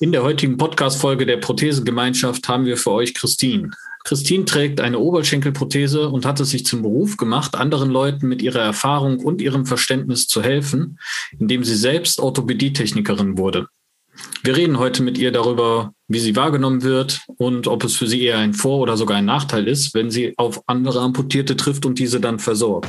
In der heutigen Podcast-Folge der Prothesengemeinschaft haben wir für euch Christine. Christine trägt eine Oberschenkelprothese und hat es sich zum Beruf gemacht, anderen Leuten mit ihrer Erfahrung und ihrem Verständnis zu helfen, indem sie selbst Orthopädietechnikerin wurde. Wir reden heute mit ihr darüber, wie sie wahrgenommen wird und ob es für sie eher ein Vor- oder sogar ein Nachteil ist, wenn sie auf andere Amputierte trifft und diese dann versorgt.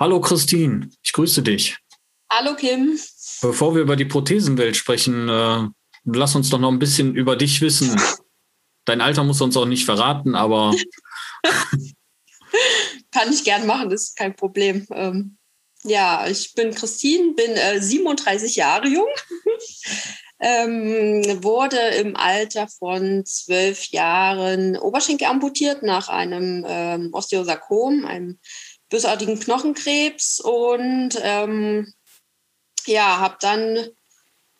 Hallo Christine, ich grüße dich. Hallo Kim. Bevor wir über die Prothesenwelt sprechen, äh, lass uns doch noch ein bisschen über dich wissen. Dein Alter muss uns auch nicht verraten, aber. Kann ich gern machen, das ist kein Problem. Ähm, ja, ich bin Christine, bin äh, 37 Jahre jung. ähm, wurde im Alter von zwölf Jahren Oberschenkel amputiert nach einem ähm, Osteosarkom, einem bösartigen Knochenkrebs und ähm, ja, habe dann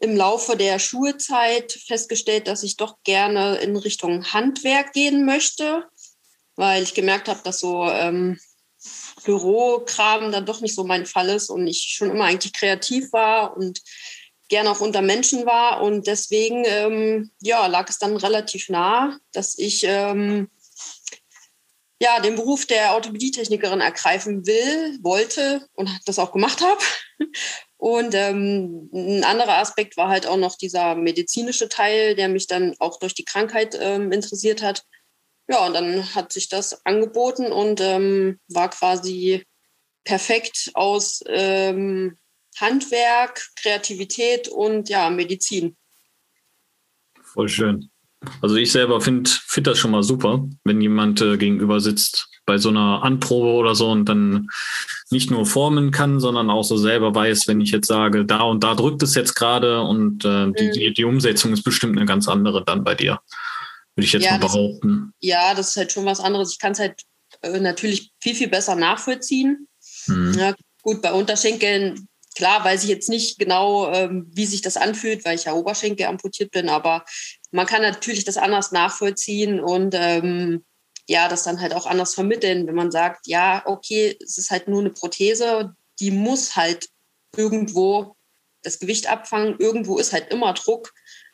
im Laufe der Schulzeit festgestellt, dass ich doch gerne in Richtung Handwerk gehen möchte, weil ich gemerkt habe, dass so ähm, Bürokram dann doch nicht so mein Fall ist und ich schon immer eigentlich kreativ war und gerne auch unter Menschen war. Und deswegen ähm, ja lag es dann relativ nah, dass ich ähm, ja, den Beruf der Orthopädietechnikerin ergreifen will, wollte und das auch gemacht habe. Und ähm, ein anderer Aspekt war halt auch noch dieser medizinische Teil, der mich dann auch durch die Krankheit ähm, interessiert hat. Ja, und dann hat sich das angeboten und ähm, war quasi perfekt aus ähm, Handwerk, Kreativität und ja, Medizin. Voll schön. Also ich selber finde find das schon mal super, wenn jemand äh, gegenüber sitzt bei so einer Anprobe oder so und dann nicht nur formen kann, sondern auch so selber weiß, wenn ich jetzt sage, da und da drückt es jetzt gerade und äh, mhm. die, die Umsetzung ist bestimmt eine ganz andere dann bei dir, würde ich jetzt ja, mal behaupten. Das, ja, das ist halt schon was anderes. Ich kann es halt äh, natürlich viel, viel besser nachvollziehen. Mhm. Ja, gut, bei Unterschenkeln Klar weiß ich jetzt nicht genau, ähm, wie sich das anfühlt, weil ich ja Oberschenkel amputiert bin, aber man kann natürlich das anders nachvollziehen und ähm, ja, das dann halt auch anders vermitteln, wenn man sagt, ja, okay, es ist halt nur eine Prothese, die muss halt irgendwo das Gewicht abfangen, irgendwo ist halt immer Druck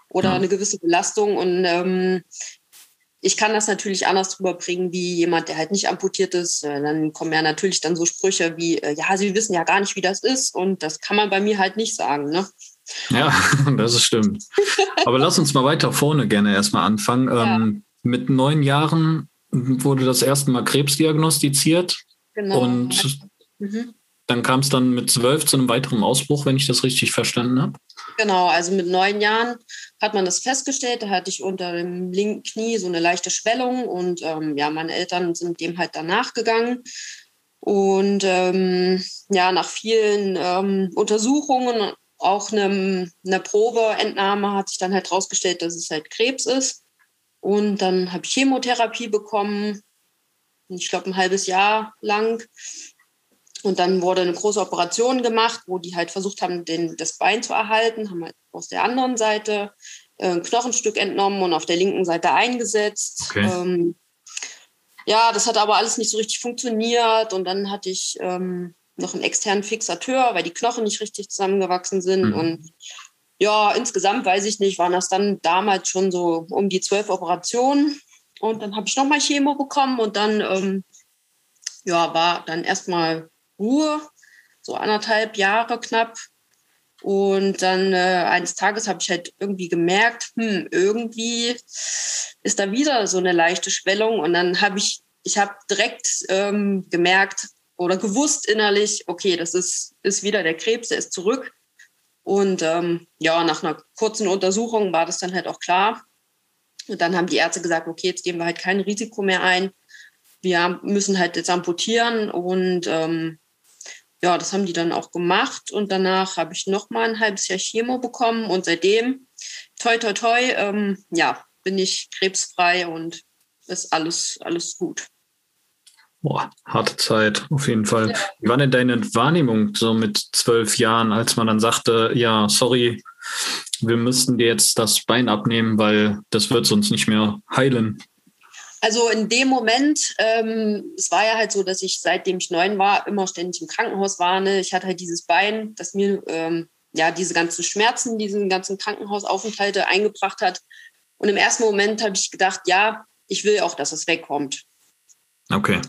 oder ja. eine gewisse Belastung und ähm, ich kann das natürlich anders drüber bringen, wie jemand, der halt nicht amputiert ist. Äh, dann kommen ja natürlich dann so Sprüche wie, äh, ja, Sie wissen ja gar nicht, wie das ist. Und das kann man bei mir halt nicht sagen. Ne? Ja, das ist stimmt. Aber lass uns mal weiter vorne gerne erstmal anfangen. Ja. Ähm, mit neun Jahren wurde das erste Mal Krebs diagnostiziert. Genau. Und mhm. dann kam es dann mit zwölf zu einem weiteren Ausbruch, wenn ich das richtig verstanden habe. Genau, also mit neun Jahren hat man das festgestellt. Da hatte ich unter dem linken Knie so eine leichte Schwellung und ähm, ja, meine Eltern sind dem halt danach gegangen. Und ähm, ja, nach vielen ähm, Untersuchungen, auch eine, eine Probeentnahme, hat sich dann halt herausgestellt, dass es halt Krebs ist. Und dann habe ich Chemotherapie bekommen, ich glaube ein halbes Jahr lang. Und dann wurde eine große Operation gemacht, wo die halt versucht haben, den, das Bein zu erhalten, haben halt aus der anderen Seite äh, ein Knochenstück entnommen und auf der linken Seite eingesetzt. Okay. Ähm, ja, das hat aber alles nicht so richtig funktioniert. Und dann hatte ich ähm, noch einen externen Fixateur, weil die Knochen nicht richtig zusammengewachsen sind. Mhm. Und ja, insgesamt weiß ich nicht, waren das dann damals schon so um die zwölf Operationen. Und dann habe ich nochmal Chemo bekommen und dann ähm, ja, war dann erstmal Ruhe, so anderthalb Jahre knapp. Und dann äh, eines Tages habe ich halt irgendwie gemerkt, hm, irgendwie ist da wieder so eine leichte Schwellung. Und dann habe ich, ich habe direkt ähm, gemerkt oder gewusst innerlich, okay, das ist, ist wieder der Krebs, der ist zurück. Und ähm, ja, nach einer kurzen Untersuchung war das dann halt auch klar. Und dann haben die Ärzte gesagt, okay, jetzt gehen wir halt kein Risiko mehr ein. Wir müssen halt jetzt amputieren und ähm, ja, das haben die dann auch gemacht und danach habe ich noch mal ein halbes Jahr Chemo bekommen und seitdem, toi, toi, toi, ähm, ja, bin ich krebsfrei und ist alles, alles gut. Boah, harte Zeit, auf jeden Fall. Ja. Wie war denn deine Wahrnehmung so mit zwölf Jahren, als man dann sagte, ja, sorry, wir müssten dir jetzt das Bein abnehmen, weil das wird sonst nicht mehr heilen? Also in dem Moment, ähm, es war ja halt so, dass ich seitdem ich neun war, immer ständig im Krankenhaus war. Ne? Ich hatte halt dieses Bein, das mir ähm, ja diese ganzen Schmerzen, diesen ganzen Krankenhausaufenthalte eingebracht hat. Und im ersten Moment habe ich gedacht, ja, ich will auch, dass es wegkommt. Okay.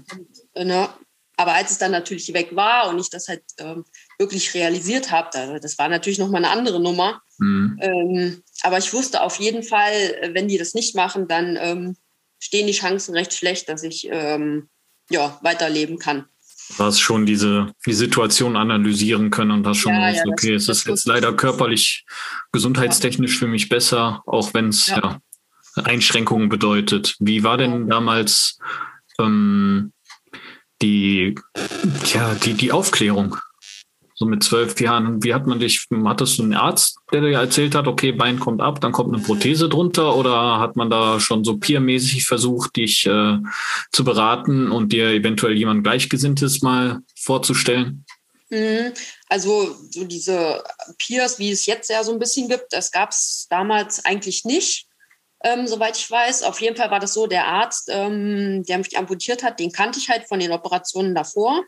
Und, ne? Aber als es dann natürlich weg war und ich das halt ähm, wirklich realisiert habe, das war natürlich nochmal eine andere Nummer. Mhm. Ähm, aber ich wusste auf jeden Fall, wenn die das nicht machen, dann ähm, stehen die Chancen recht schlecht, dass ich ähm, ja, weiterleben kann. Du hast schon diese die Situation analysieren können und hast schon ja, gewusst, ja, okay, das, es ist jetzt leider körperlich, gesundheitstechnisch für mich besser, auch wenn es ja. Einschränkungen bedeutet. Wie war denn damals ähm, die, ja, die, die Aufklärung? so mit zwölf Jahren, wie hat man dich, hattest du einen Arzt, der dir erzählt hat, okay, Bein kommt ab, dann kommt eine Prothese drunter oder hat man da schon so peermäßig versucht, dich äh, zu beraten und dir eventuell jemand Gleichgesinntes mal vorzustellen? Mhm. Also so diese Peers, wie es jetzt ja so ein bisschen gibt, das gab es damals eigentlich nicht. Ähm, soweit ich weiß. Auf jeden Fall war das so, der Arzt, ähm, der mich amputiert hat, den kannte ich halt von den Operationen davor.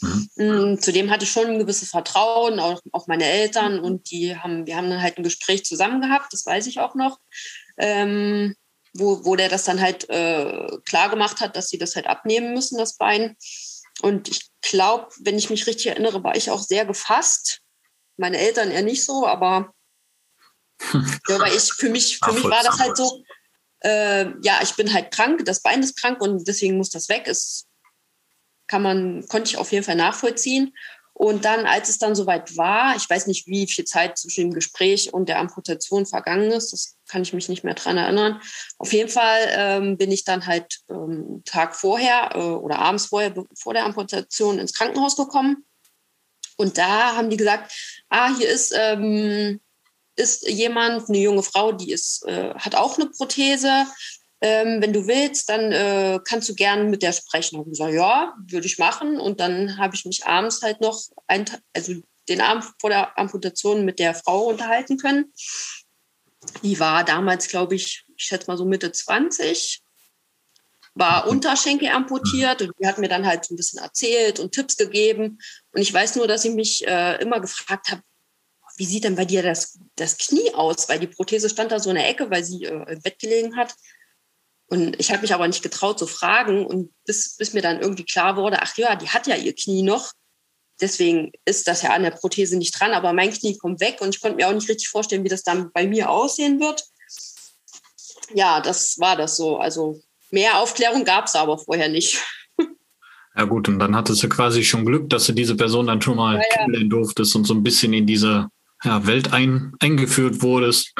Mhm. Mm, zudem hatte ich schon ein gewisses Vertrauen, auch, auch meine Eltern und die haben, wir haben dann halt ein Gespräch zusammen gehabt, das weiß ich auch noch, ähm, wo, wo der das dann halt äh, klar gemacht hat, dass sie das halt abnehmen müssen, das Bein. Und ich glaube, wenn ich mich richtig erinnere, war ich auch sehr gefasst. Meine Eltern eher nicht so, aber ja, aber ich, für mich, für mich war das halt so, äh, ja, ich bin halt krank, das Bein ist krank und deswegen muss das weg. Es kann man, konnte ich auf jeden Fall nachvollziehen. Und dann, als es dann soweit war, ich weiß nicht, wie viel Zeit zwischen dem Gespräch und der Amputation vergangen ist, das kann ich mich nicht mehr dran erinnern. Auf jeden Fall ähm, bin ich dann halt ähm, Tag vorher äh, oder abends vorher, vor der Amputation ins Krankenhaus gekommen. Und da haben die gesagt, ah, hier ist, ähm, ist jemand, eine junge Frau, die ist, äh, hat auch eine Prothese ähm, wenn du willst, dann äh, kannst du gerne mit der sprechen. Und ich gesagt, ja, würde ich machen. Und dann habe ich mich abends halt noch, ein, also den Abend vor der Amputation mit der Frau unterhalten können. Die war damals, glaube ich, ich schätze mal so Mitte 20, war Unterschenkel amputiert und die hat mir dann halt so ein bisschen erzählt und Tipps gegeben. Und ich weiß nur, dass ich mich äh, immer gefragt habe, wie sieht denn bei dir das, das Knie aus? Weil die Prothese stand da so in der Ecke, weil sie äh, im Bett gelegen hat. Und ich habe mich aber nicht getraut zu fragen und bis, bis mir dann irgendwie klar wurde, ach ja, die hat ja ihr Knie noch. Deswegen ist das ja an der Prothese nicht dran, aber mein Knie kommt weg und ich konnte mir auch nicht richtig vorstellen, wie das dann bei mir aussehen wird. Ja, das war das so. Also mehr Aufklärung gab es aber vorher nicht. Ja gut, und dann hattest du quasi schon Glück, dass du diese Person dann schon mal ja, ja. kennenlernen durftest und so ein bisschen in diese ja, Welt ein, eingeführt wurdest.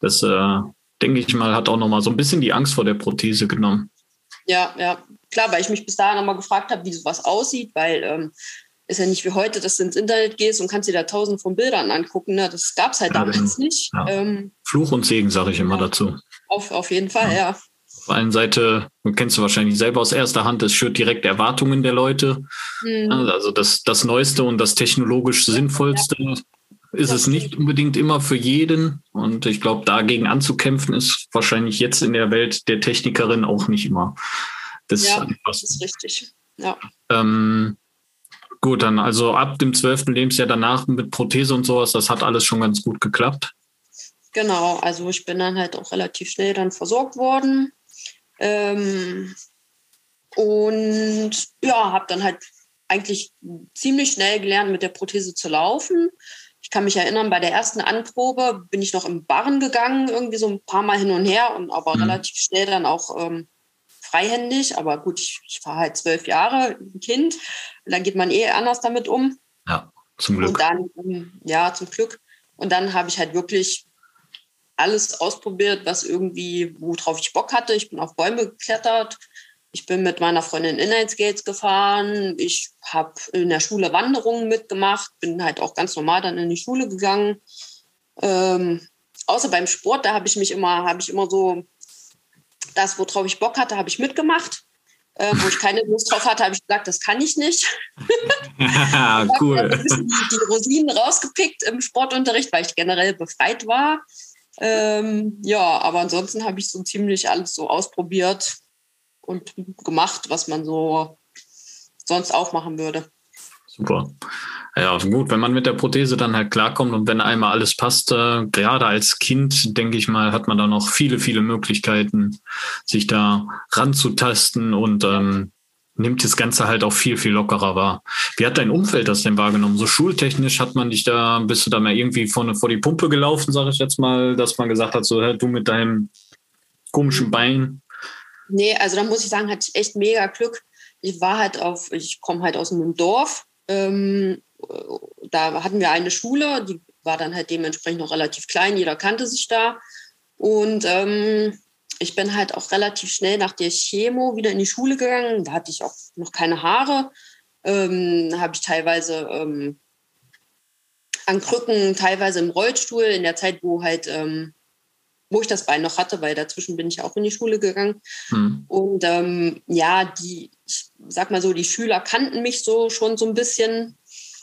Das äh, denke ich mal, hat auch nochmal so ein bisschen die Angst vor der Prothese genommen. Ja, ja, klar, weil ich mich bis dahin nochmal gefragt habe, wie sowas aussieht, weil ähm, ist ja nicht wie heute, dass du ins Internet gehst und kannst dir da tausend von Bildern angucken. Ne? Das gab es halt ja, damals nicht. Ja. Ähm, Fluch und Segen, sage ich immer ja, dazu. Auf, auf jeden Fall, ja. Auf einer Seite, kennst du wahrscheinlich selber aus erster Hand, es schürt direkt Erwartungen der Leute. Mhm. Also das, das Neueste und das technologisch Sinnvollste ist es nicht unbedingt immer für jeden. Und ich glaube, dagegen anzukämpfen, ist wahrscheinlich jetzt in der Welt der Technikerin auch nicht immer. Das, ja, das ist richtig. Ja. Ähm, gut, dann also ab dem zwölften Lebensjahr danach mit Prothese und sowas, das hat alles schon ganz gut geklappt. Genau, also ich bin dann halt auch relativ schnell dann versorgt worden. Ähm, und ja, habe dann halt eigentlich ziemlich schnell gelernt, mit der Prothese zu laufen. Ich kann mich erinnern, bei der ersten Anprobe bin ich noch im Barren gegangen, irgendwie so ein paar Mal hin und her und aber mhm. relativ schnell dann auch ähm, freihändig. Aber gut, ich, ich war halt zwölf Jahre, ein Kind. Und dann geht man eh anders damit um. Ja, zum Glück. Und dann, ja, zum Glück. Und dann habe ich halt wirklich alles ausprobiert, was irgendwie, worauf ich Bock hatte. Ich bin auf Bäume geklettert, Ich bin mit meiner Freundin Inlineskates gefahren. Ich habe in der Schule Wanderungen mitgemacht, bin halt auch ganz normal dann in die Schule gegangen. Ähm, außer beim Sport, da habe ich mich immer, habe ich immer so das, worauf ich Bock hatte, habe ich mitgemacht. Äh, wo ich keine Lust drauf hatte, habe ich gesagt, das kann ich nicht. cool. Ich die, die Rosinen rausgepickt im Sportunterricht, weil ich generell befreit war. Ähm, ja, aber ansonsten habe ich so ziemlich alles so ausprobiert und gemacht, was man so sonst auch machen würde. Super. Ja, gut, wenn man mit der Prothese dann halt klarkommt und wenn einmal alles passt, äh, gerade als Kind, denke ich mal, hat man da noch viele, viele Möglichkeiten, sich da ranzutasten und ähm, nimmt das Ganze halt auch viel, viel lockerer wahr. Wie hat dein Umfeld das denn wahrgenommen? So schultechnisch hat man dich da, bist du da mal irgendwie vor, vor die Pumpe gelaufen, sage ich jetzt mal, dass man gesagt hat, so, du mit deinem komischen Bein, Nee, also da muss ich sagen, hatte ich echt mega Glück. Ich war halt auf, ich komme halt aus einem Dorf. Ähm, da hatten wir eine Schule, die war dann halt dementsprechend noch relativ klein, jeder kannte sich da. Und ähm, ich bin halt auch relativ schnell nach der Chemo wieder in die Schule gegangen. Da hatte ich auch noch keine Haare. Ähm, habe ich teilweise ähm, an Krücken, teilweise im Rollstuhl, in der Zeit, wo halt ähm, wo ich das Bein noch hatte, weil dazwischen bin ich auch in die Schule gegangen. Hm. Und ähm, ja, die, ich sag mal so, die Schüler kannten mich so schon so ein bisschen.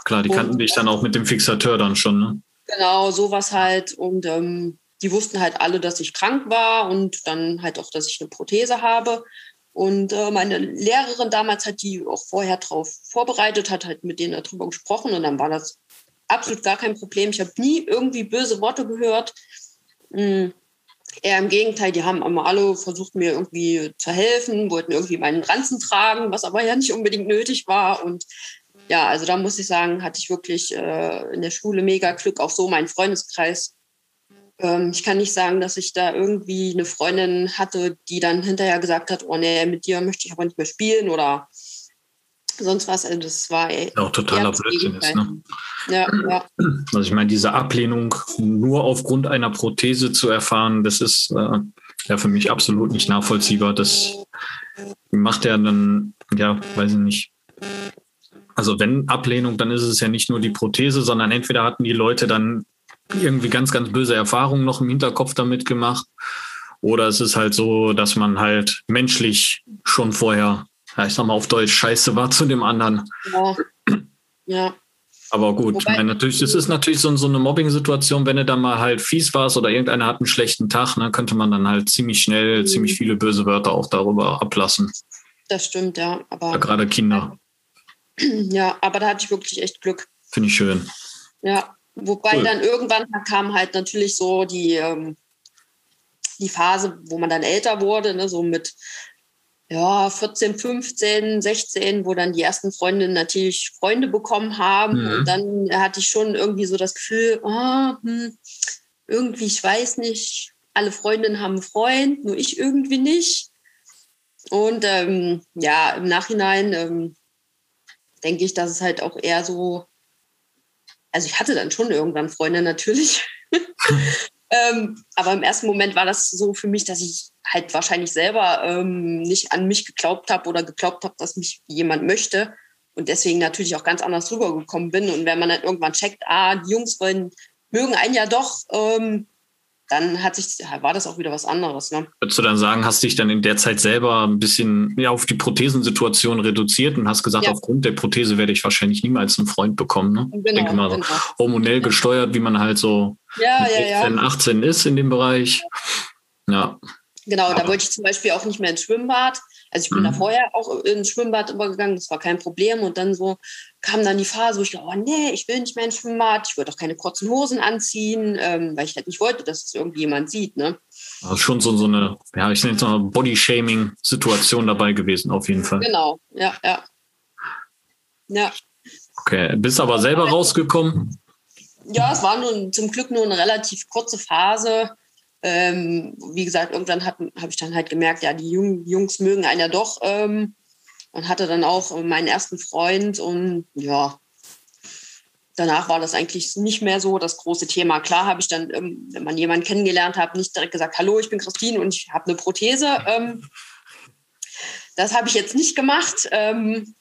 Klar, die kannten und, dich dann auch mit dem Fixateur dann schon, ne? Genau, sowas halt. Und ähm, die wussten halt alle, dass ich krank war und dann halt auch, dass ich eine Prothese habe. Und äh, meine Lehrerin damals hat die auch vorher drauf vorbereitet, hat halt mit denen darüber gesprochen und dann war das absolut gar kein Problem. Ich habe nie irgendwie böse Worte gehört. Mhm Eher im Gegenteil, die haben immer alle versucht, mir irgendwie zu helfen, wollten irgendwie meinen Ranzen tragen, was aber ja nicht unbedingt nötig war. Und ja, also da muss ich sagen, hatte ich wirklich äh, in der Schule mega Glück, auch so mein Freundeskreis. Ähm, ich kann nicht sagen, dass ich da irgendwie eine Freundin hatte, die dann hinterher gesagt hat, oh nee, mit dir möchte ich aber nicht mehr spielen oder sonst was. Also das war ey, auch totaler Blödsinn ist. Ne? Ja, ja. Also ich meine, diese Ablehnung nur aufgrund einer Prothese zu erfahren, das ist äh, ja für mich absolut nicht nachvollziehbar. Das macht ja dann, ja, weiß ich nicht. Also wenn Ablehnung, dann ist es ja nicht nur die Prothese, sondern entweder hatten die Leute dann irgendwie ganz, ganz böse Erfahrungen noch im Hinterkopf damit gemacht. Oder es ist halt so, dass man halt menschlich schon vorher ja, ich sag mal auf Deutsch, scheiße war zu dem anderen. Ja. ja. Aber gut, Wobei, meine, natürlich, es ist natürlich so, so eine Mobbing-Situation, wenn du da mal halt fies warst oder irgendeiner hat einen schlechten Tag, ne, könnte man dann halt ziemlich schnell mhm. ziemlich viele böse Wörter auch darüber ablassen. Das stimmt, ja. Aber ja, gerade Kinder. Ja, aber da hatte ich wirklich echt Glück. Finde ich schön. Ja, wobei cool. dann irgendwann kam halt natürlich so die, ähm, die Phase, wo man dann älter wurde, ne, so mit ja, 14, 15, 16, wo dann die ersten Freundinnen natürlich Freunde bekommen haben. Mhm. Und dann hatte ich schon irgendwie so das Gefühl, oh, hm, irgendwie, ich weiß nicht, alle Freundinnen haben einen Freund, nur ich irgendwie nicht. Und ähm, ja, im Nachhinein ähm, denke ich, dass es halt auch eher so, also ich hatte dann schon irgendwann Freunde natürlich. ähm, aber im ersten Moment war das so für mich, dass ich halt wahrscheinlich selber ähm, nicht an mich geglaubt habe oder geglaubt habe, dass mich jemand möchte und deswegen natürlich auch ganz anders rübergekommen bin. Und wenn man dann irgendwann checkt, ah, die Jungs wollen, mögen einen ja doch, ähm, dann hat sich, war das auch wieder was anderes. Ne? Würdest du dann sagen, hast dich dann in der Zeit selber ein bisschen ja, auf die Prothesensituation reduziert und hast gesagt, ja. aufgrund der Prothese werde ich wahrscheinlich niemals einen Freund bekommen. Ne? Genau, ich denke mal, genau. hormonell gesteuert, wie man halt so ja, 16, ja, 18 ist in dem Bereich. Ja. Genau, da wollte ich zum Beispiel auch nicht mehr ins Schwimmbad. Also ich bin mhm. da vorher auch ins Schwimmbad übergegangen, das war kein Problem. Und dann so kam dann die Phase, wo ich dachte, oh nee, ich will nicht mehr ins Schwimmbad, ich würde auch keine kurzen Hosen anziehen, ähm, weil ich halt nicht wollte, dass es irgendjemand sieht. Ne? Also schon so, so eine, ja, ich nenne es mal Body-Shaming-Situation dabei gewesen, auf jeden Fall. Genau, ja, ja. Ja. Okay, bist aber selber rausgekommen? Ja, es war nun zum Glück nur eine relativ kurze Phase ähm, wie gesagt, irgendwann habe ich dann halt gemerkt, ja, die Jung, Jungs mögen einen ja doch ähm, und hatte dann auch meinen ersten Freund und ja, danach war das eigentlich nicht mehr so das große Thema. Klar habe ich dann, ähm, wenn man jemanden kennengelernt hat, nicht direkt gesagt, hallo, ich bin Christine und ich habe eine Prothese. Ähm, das habe ich jetzt nicht gemacht. Ähm,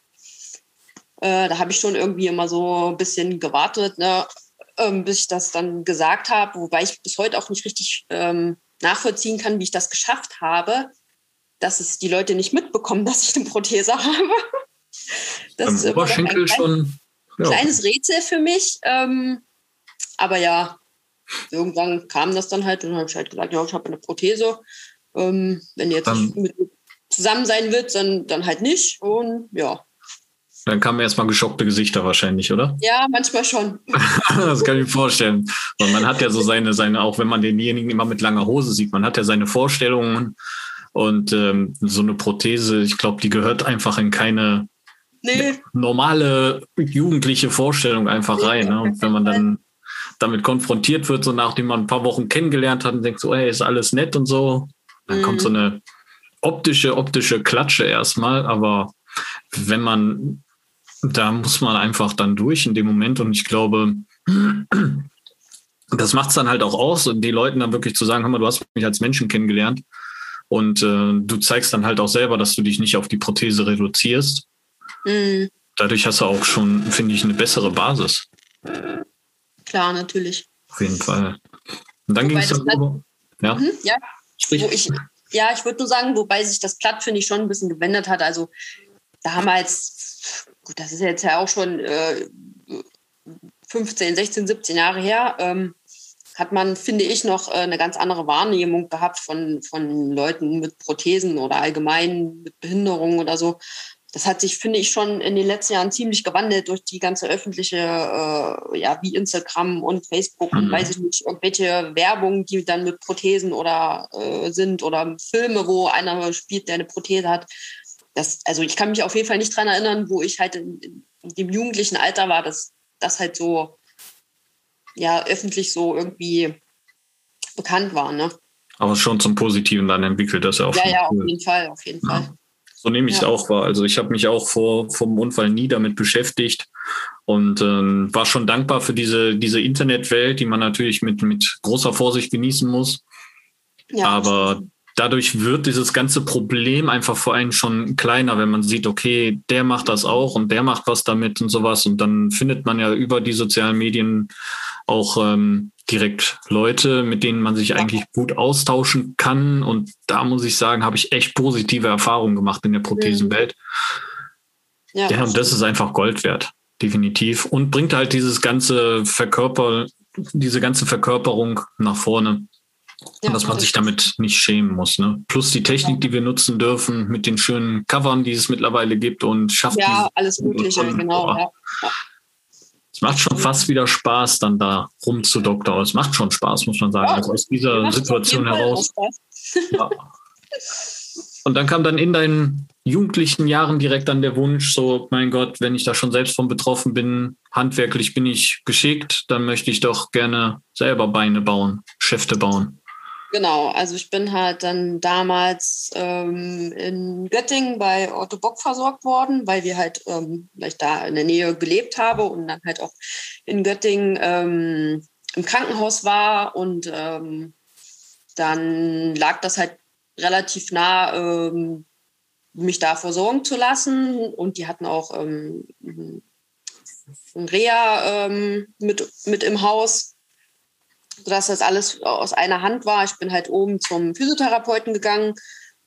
äh, da habe ich schon irgendwie immer so ein bisschen gewartet, ne, ähm, bis ich das dann gesagt habe, wobei ich bis heute auch nicht richtig ähm, nachvollziehen kann, wie ich das geschafft habe, dass es die Leute nicht mitbekommen, dass ich eine Prothese habe. Das Am ist Oberschenkel ein klein, schon. Ja. Kleines Rätsel für mich. Ähm, aber ja, irgendwann kam das dann halt und dann habe ich halt gesagt, ja, ich habe eine Prothese. Ähm, wenn jetzt dann, mit zusammen sein wird, dann, dann halt nicht. Und ja. Dann kamen erstmal geschockte Gesichter wahrscheinlich, oder? Ja, manchmal schon. das kann ich mir vorstellen. Und man hat ja so seine, seine, auch wenn man denjenigen immer mit langer Hose sieht, man hat ja seine Vorstellungen und ähm, so eine Prothese, ich glaube, die gehört einfach in keine nee. normale jugendliche Vorstellung einfach nee, rein. Ne? Und wenn man dann damit konfrontiert wird, so nachdem man ein paar Wochen kennengelernt hat und denkt so, ey, ist alles nett und so, dann mhm. kommt so eine optische, optische Klatsche erstmal, aber wenn man, da muss man einfach dann durch in dem Moment und ich glaube, das macht es dann halt auch aus, die Leuten dann wirklich zu sagen, hör mal, du hast mich als Menschen kennengelernt und äh, du zeigst dann halt auch selber, dass du dich nicht auf die Prothese reduzierst. Mhm. Dadurch hast du auch schon, finde ich, eine bessere Basis. Klar, natürlich. Auf jeden Fall. Und dann ging es dann über. Ja, mhm, ja. Sprich. Wo ich, ja, ich würde nur sagen, wobei sich das Platt, finde ich, schon ein bisschen gewendet hat. Also da haben wir jetzt, gut, das ist jetzt ja auch schon äh, 15, 16, 17 Jahre her, ähm, hat man, finde ich, noch äh, eine ganz andere Wahrnehmung gehabt von, von Leuten mit Prothesen oder allgemein mit Behinderungen oder so das hat sich, finde ich, schon in den letzten Jahren ziemlich gewandelt durch die ganze öffentliche, äh, ja, wie Instagram und Facebook mhm. und weiß ich nicht, irgendwelche Werbung, die dann mit Prothesen oder äh, sind oder Filme, wo einer spielt, der eine Prothese hat. Das, also ich kann mich auf jeden Fall nicht daran erinnern, wo ich halt in, in dem jugendlichen Alter war, dass das halt so ja öffentlich so irgendwie bekannt war, ne? Aber schon zum Positiven dann entwickelt, das ja auch. Ja, ja, auf jeden Fall, auf jeden ja. Fall. So nehme ich es ja. auch wahr. Also ich habe mich auch vor vom Unfall nie damit beschäftigt und ähm, war schon dankbar für diese, diese Internetwelt, die man natürlich mit, mit großer Vorsicht genießen muss. Ja, Aber dadurch wird dieses ganze Problem einfach vor allem schon kleiner, wenn man sieht, okay, der macht das auch und der macht was damit und sowas. Und dann findet man ja über die sozialen Medien auch ähm, direkt Leute, mit denen man sich eigentlich gut austauschen kann. Und da muss ich sagen, habe ich echt positive Erfahrungen gemacht in der Prothesenwelt. Ja, ja und das ist einfach Gold wert, definitiv. Und bringt halt dieses ganze Verkörper, diese ganze Verkörperung nach vorne. Ja, dass man sich damit nicht schämen muss. Ne? Plus die Technik, die wir nutzen dürfen, mit den schönen Covern, die es mittlerweile gibt und schafft. Ja, alles Mögliche, und, genau. Ja. Es macht schon fast wieder Spaß, dann da rumzudoktern. Es macht schon Spaß, muss man sagen. Ja, also aus dieser Situation heraus. Ja. Und dann kam dann in deinen jugendlichen Jahren direkt dann der Wunsch, so, mein Gott, wenn ich da schon selbst von betroffen bin, handwerklich bin ich geschickt, dann möchte ich doch gerne selber Beine bauen, Schäfte bauen. Genau, also ich bin halt dann damals ähm, in Göttingen bei Otto Bock versorgt worden, weil wir halt, ähm, weil ich da in der Nähe gelebt habe und dann halt auch in Göttingen ähm, im Krankenhaus war und ähm, dann lag das halt relativ nah, ähm, mich da versorgen zu lassen und die hatten auch ähm, ein Reha mit, mit im Haus sodass das alles aus einer Hand war. Ich bin halt oben zum Physiotherapeuten gegangen.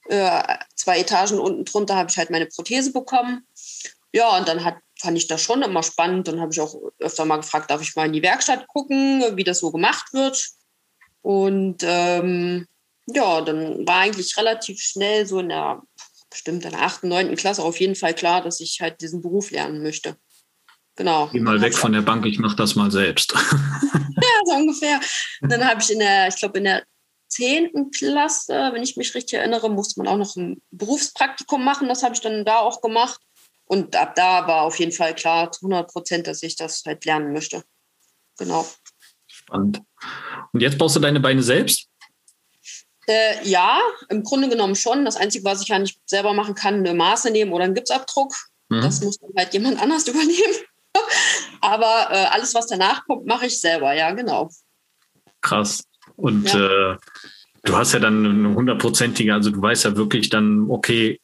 Äh, zwei Etagen unten drunter habe ich halt meine Prothese bekommen. Ja, und dann hat, fand ich das schon immer spannend. Dann habe ich auch öfter mal gefragt, darf ich mal in die Werkstatt gucken, wie das so gemacht wird. Und ähm, ja, dann war eigentlich relativ schnell so in der, bestimmt in der 8., 9. Klasse auf jeden Fall klar, dass ich halt diesen Beruf lernen möchte. Genau. Geh mal weg von der Bank, ich mache das mal selbst. ja, so ungefähr. Und dann habe ich in der, ich glaube, in der 10. Klasse, wenn ich mich richtig erinnere, musste man auch noch ein Berufspraktikum machen. Das habe ich dann da auch gemacht. Und ab da war auf jeden Fall klar, zu 100 Prozent, dass ich das halt lernen möchte. Genau. Spannend. Und jetzt baust du deine Beine selbst? Äh, ja, im Grunde genommen schon. Das Einzige, was ich ja nicht selber machen kann, eine Maße nehmen oder einen Gipsabdruck. Mhm. Das muss dann halt jemand anders übernehmen. Aber äh, alles, was danach kommt, mache ich selber, ja, genau. Krass. Und ja. äh, du hast ja dann eine hundertprozentige, also du weißt ja wirklich dann, okay,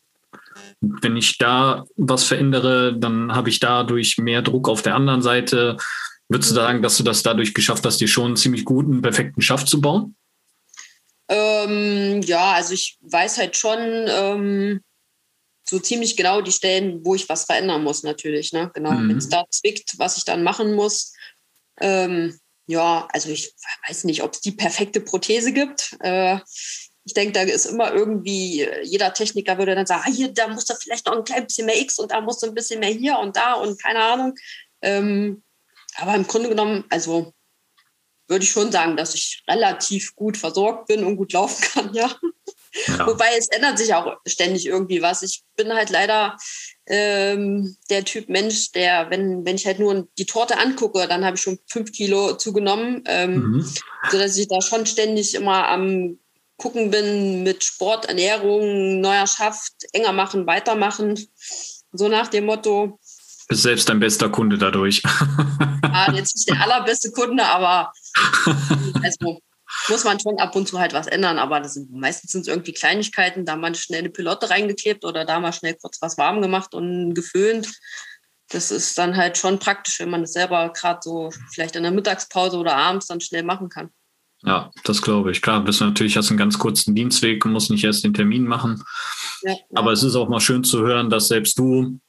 wenn ich da was verändere, dann habe ich dadurch mehr Druck auf der anderen Seite. Würdest du sagen, dass du das dadurch geschafft hast, dir schon einen ziemlich guten, perfekten Schaft zu bauen? Ähm, ja, also ich weiß halt schon ähm, so ziemlich genau die Stellen, wo ich was verändern muss, natürlich. Ne? Genau, mhm. wenn es da zwickt, was ich dann machen muss. Ähm, ja, also ich weiß nicht, ob es die perfekte Prothese gibt. Äh, ich denke, da ist immer irgendwie, jeder Techniker würde dann sagen, ah, hier, da muss da vielleicht noch ein klein bisschen mehr X und da muss ein bisschen mehr hier und da und keine Ahnung. Ähm, aber im Grunde genommen, also würde ich schon sagen, dass ich relativ gut versorgt bin und gut laufen kann, ja. Ja. Wobei es ändert sich auch ständig irgendwie was. Ich bin halt leider ähm, der Typ Mensch, der, wenn, wenn ich halt nur die Torte angucke, dann habe ich schon fünf Kilo zugenommen, ähm, mhm. sodass ich da schon ständig immer am gucken bin mit Sport, Ernährung, neuer Schaft, enger machen, weitermachen. So nach dem Motto, bist selbst dein bester Kunde dadurch. ja, jetzt nicht der allerbeste Kunde, aber also muss man schon ab und zu halt was ändern. Aber das sind, meistens sind es irgendwie Kleinigkeiten, da mal schnell eine Pilote reingeklebt oder da mal schnell kurz was warm gemacht und geföhnt. Das ist dann halt schon praktisch, wenn man das selber gerade so vielleicht in der Mittagspause oder abends dann schnell machen kann. Ja, das glaube ich. Klar, bist du natürlich hast einen ganz kurzen Dienstweg und musst nicht erst den Termin machen. Ja, Aber ja. es ist auch mal schön zu hören, dass selbst du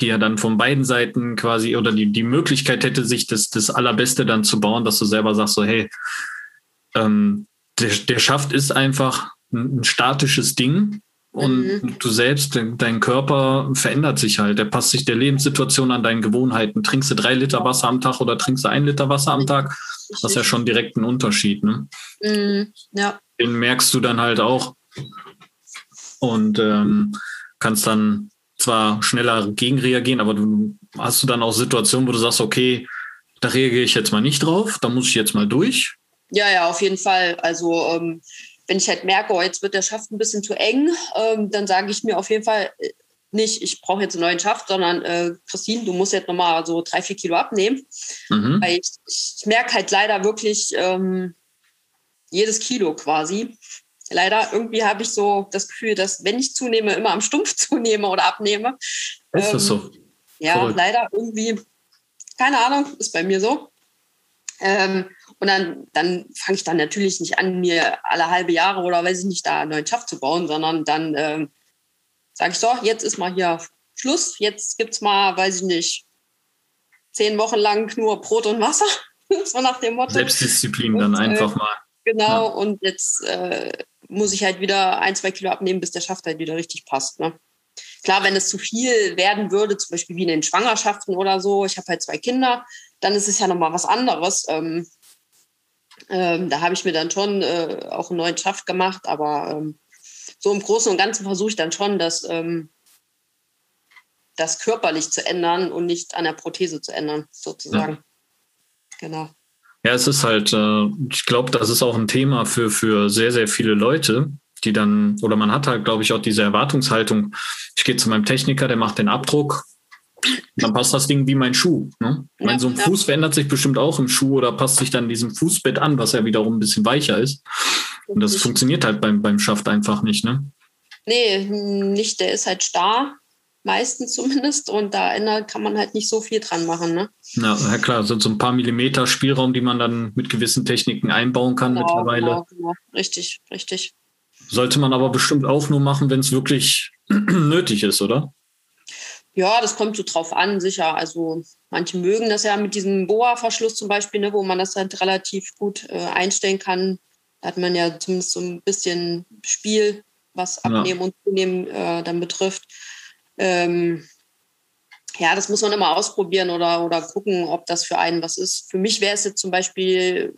die ja dann von beiden Seiten quasi oder die, die Möglichkeit hätte, sich das, das Allerbeste dann zu bauen, dass du selber sagst, so, hey, ähm, der, der Schaft ist einfach ein, ein statisches Ding und mhm. du selbst, dein Körper verändert sich halt. Der passt sich der Lebenssituation an deinen Gewohnheiten. Trinkst du drei Liter Wasser am Tag oder trinkst du ein Liter Wasser am Tag? Das ist ja schon direkt ein Unterschied. Ne? Mhm. Ja. Den merkst du dann halt auch und ähm, kannst dann zwar schneller gegenreagieren, aber du hast du dann auch Situationen, wo du sagst, okay, da reagiere ich jetzt mal nicht drauf, da muss ich jetzt mal durch. Ja, ja, auf jeden Fall. Also ähm, wenn ich halt merke, oh, jetzt wird der Schaft ein bisschen zu eng, ähm, dann sage ich mir auf jeden Fall äh, nicht, ich brauche jetzt einen neuen Schaft, sondern äh, Christine, du musst jetzt nochmal so drei, vier Kilo abnehmen. Mhm. Weil ich, ich merke halt leider wirklich ähm, jedes Kilo quasi leider irgendwie habe ich so das Gefühl, dass wenn ich zunehme, immer am Stumpf zunehme oder abnehme. Ist das so? Ähm, ja, Verrückt. leider irgendwie, keine Ahnung, ist bei mir so. Ähm, und dann, dann fange ich dann natürlich nicht an, mir alle halbe Jahre oder weiß ich nicht, da einen neuen Schaft zu bauen, sondern dann ähm, sage ich so, jetzt ist mal hier Schluss, jetzt gibt es mal, weiß ich nicht, zehn Wochen lang nur Brot und Wasser. so nach dem Motto. Selbstdisziplin und, dann einfach äh, mal. Genau, ja. und jetzt äh, muss ich halt wieder ein, zwei Kilo abnehmen, bis der Schaft halt wieder richtig passt. Ne? Klar, wenn es zu viel werden würde, zum Beispiel wie in den Schwangerschaften oder so, ich habe halt zwei Kinder, dann ist es ja nochmal was anderes. Ähm, ähm, da habe ich mir dann schon äh, auch einen neuen Schaft gemacht, aber ähm, so im Großen und Ganzen versuche ich dann schon, das, ähm, das körperlich zu ändern und nicht an der Prothese zu ändern, sozusagen. Ja. Genau. Ja, es ist halt, äh, ich glaube, das ist auch ein Thema für, für sehr, sehr viele Leute, die dann, oder man hat halt, glaube ich, auch diese Erwartungshaltung, ich gehe zu meinem Techniker, der macht den Abdruck, dann passt das Ding wie mein Schuh. Ne? Ich meine, so ein ja. Fuß verändert sich bestimmt auch im Schuh oder passt sich dann diesem Fußbett an, was ja wiederum ein bisschen weicher ist. Und das funktioniert halt beim, beim Schaft einfach nicht, ne? Nee, nicht, der ist halt starr meistens zumindest. Und da kann man halt nicht so viel dran machen. Ne? Ja, ja klar, sind so ein paar Millimeter Spielraum, die man dann mit gewissen Techniken einbauen kann genau, mittlerweile. Genau, genau. Richtig, richtig. Sollte man aber bestimmt auch nur machen, wenn es wirklich nötig ist, oder? Ja, das kommt so drauf an, sicher. Also manche mögen das ja mit diesem Boa-Verschluss zum Beispiel, ne, wo man das halt relativ gut äh, einstellen kann. Da hat man ja zumindest so ein bisschen Spiel, was Abnehmen ja. und Zunehmen äh, dann betrifft. Ähm, ja, das muss man immer ausprobieren oder, oder gucken, ob das für einen was ist. Für mich wäre es jetzt zum Beispiel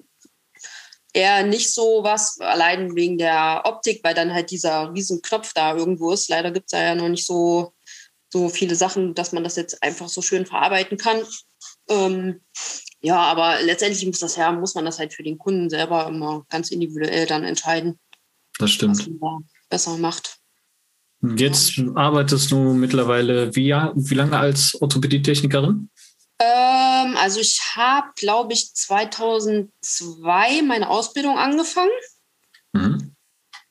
eher nicht so was, allein wegen der Optik, weil dann halt dieser riesen Knopf da irgendwo ist. Leider gibt es da ja noch nicht so, so viele Sachen, dass man das jetzt einfach so schön verarbeiten kann. Ähm, ja, aber letztendlich muss das ja, muss man das halt für den Kunden selber immer ganz individuell dann entscheiden. Das stimmt. Was man da besser macht. Jetzt arbeitest du mittlerweile wie, wie lange als Orthopädie-Technikerin? Ähm, also ich habe, glaube ich, 2002 meine Ausbildung angefangen. Mhm.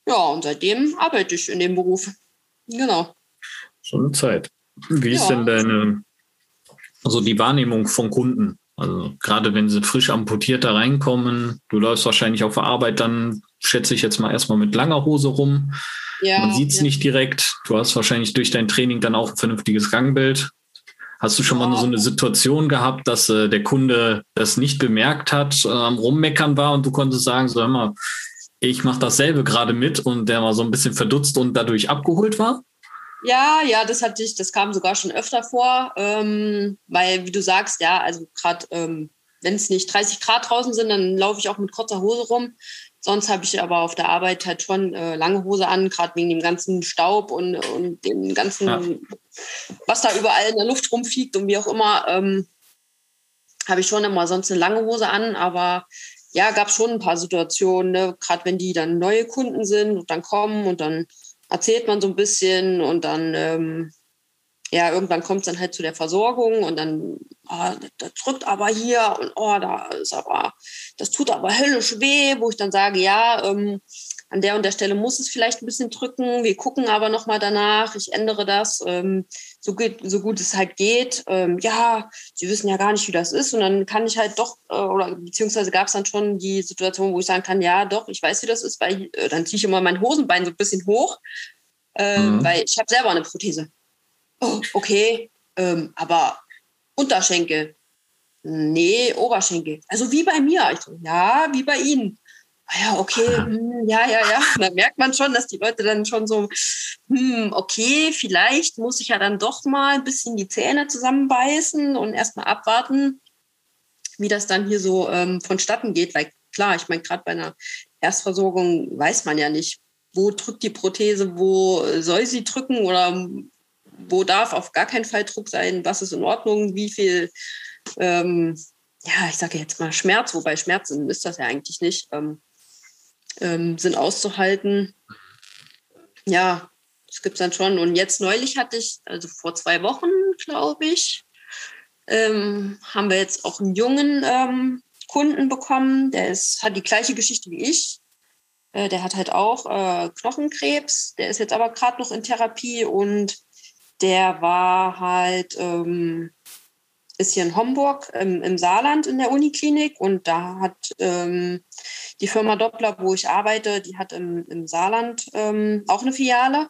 Ja, und seitdem arbeite ich in dem Beruf. Genau. So eine Zeit. Wie ist denn deine, also die Wahrnehmung von Kunden? Also gerade wenn sie frisch amputiert da reinkommen, du läufst wahrscheinlich auf der Arbeit dann, schätze ich jetzt mal erstmal mit langer Hose rum. Ja, Man sieht es ja. nicht direkt. Du hast wahrscheinlich durch dein Training dann auch ein vernünftiges Gangbild. Hast du schon mal so eine Situation gehabt, dass äh, der Kunde das nicht bemerkt hat, äh, am Rummeckern war und du konntest sagen, so hör mal, ich mache dasselbe gerade mit und der war so ein bisschen verdutzt und dadurch abgeholt war? Ja, ja, das hatte ich, das kam sogar schon öfter vor, ähm, weil, wie du sagst, ja, also gerade ähm, wenn es nicht 30 Grad draußen sind, dann laufe ich auch mit kurzer Hose rum. Sonst habe ich aber auf der Arbeit halt schon äh, lange Hose an, gerade wegen dem ganzen Staub und, und dem ganzen, ja. was da überall in der Luft rumfliegt und wie auch immer, ähm, habe ich schon immer sonst eine lange Hose an, aber ja, gab schon ein paar Situationen, ne? gerade wenn die dann neue Kunden sind und dann kommen und dann erzählt man so ein bisschen und dann, ähm, ja, irgendwann kommt es dann halt zu der Versorgung und dann, oh, das drückt aber hier und oh, da ist aber, das tut aber höllisch weh, wo ich dann sage, ja, ähm, an der und der Stelle muss es vielleicht ein bisschen drücken. Wir gucken aber nochmal danach. Ich ändere das, ähm, so, gut, so gut es halt geht. Ähm, ja, sie wissen ja gar nicht, wie das ist. Und dann kann ich halt doch, äh, oder beziehungsweise gab es dann schon die Situation, wo ich sagen kann, ja, doch, ich weiß, wie das ist, weil äh, dann ziehe ich immer mein Hosenbein so ein bisschen hoch, äh, mhm. weil ich habe selber eine Prothese. Oh, okay, ähm, aber Unterschenkel. Nee, Oberschenkel. Also wie bei mir. Ich so, ja, wie bei Ihnen ja, okay, hm, ja, ja, ja. Da merkt man schon, dass die Leute dann schon so, hm, okay, vielleicht muss ich ja dann doch mal ein bisschen die Zähne zusammenbeißen und erstmal abwarten, wie das dann hier so ähm, vonstatten geht. Weil klar, ich meine, gerade bei einer Erstversorgung weiß man ja nicht, wo drückt die Prothese, wo soll sie drücken oder wo darf auf gar keinen Fall Druck sein, was ist in Ordnung, wie viel, ähm, ja, ich sage jetzt mal Schmerz, wobei Schmerzen ist das ja eigentlich nicht. Ähm, ähm, sind auszuhalten. Ja, das gibt es dann schon. Und jetzt neulich hatte ich, also vor zwei Wochen, glaube ich, ähm, haben wir jetzt auch einen jungen ähm, Kunden bekommen. Der ist, hat die gleiche Geschichte wie ich. Äh, der hat halt auch äh, Knochenkrebs. Der ist jetzt aber gerade noch in Therapie und der war halt ähm, ist hier in Homburg ähm, im Saarland in der Uniklinik und da hat ähm, die Firma Doppler, wo ich arbeite, die hat im, im Saarland ähm, auch eine Filiale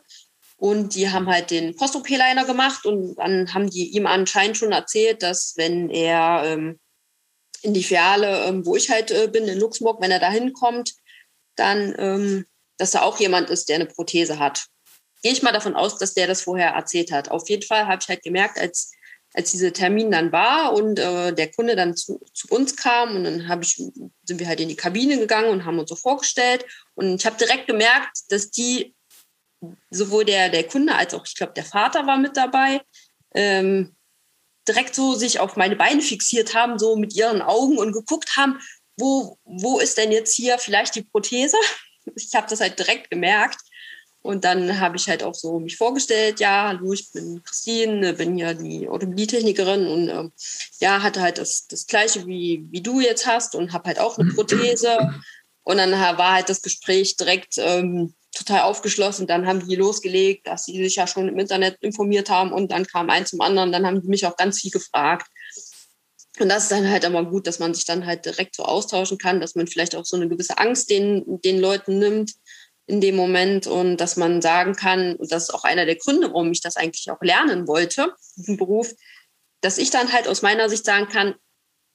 und die haben halt den Post-OP-Liner gemacht und dann haben die ihm anscheinend schon erzählt, dass wenn er ähm, in die Filiale, ähm, wo ich halt äh, bin, in Luxemburg, wenn er da hinkommt, dann, ähm, dass da auch jemand ist, der eine Prothese hat. Gehe ich mal davon aus, dass der das vorher erzählt hat. Auf jeden Fall habe ich halt gemerkt, als als dieser Termin dann war und äh, der Kunde dann zu, zu uns kam und dann ich, sind wir halt in die Kabine gegangen und haben uns so vorgestellt und ich habe direkt gemerkt, dass die sowohl der, der Kunde als auch, ich glaube, der Vater war mit dabei, ähm, direkt so sich auf meine Beine fixiert haben, so mit ihren Augen und geguckt haben, wo, wo ist denn jetzt hier vielleicht die Prothese? Ich habe das halt direkt gemerkt und dann habe ich halt auch so mich vorgestellt, ja, hallo, ich bin Christine, bin ja die Orthopädie-Technikerin und ähm, ja, hatte halt das, das gleiche wie, wie du jetzt hast und habe halt auch eine Prothese. Und dann war halt das Gespräch direkt ähm, total aufgeschlossen. Dann haben die losgelegt, dass sie sich ja schon im Internet informiert haben und dann kam eins zum anderen. Dann haben die mich auch ganz viel gefragt. Und das ist dann halt immer gut, dass man sich dann halt direkt so austauschen kann, dass man vielleicht auch so eine gewisse Angst den, den Leuten nimmt in dem Moment und dass man sagen kann, und das ist auch einer der Gründe, warum ich das eigentlich auch lernen wollte, diesen Beruf, dass ich dann halt aus meiner Sicht sagen kann,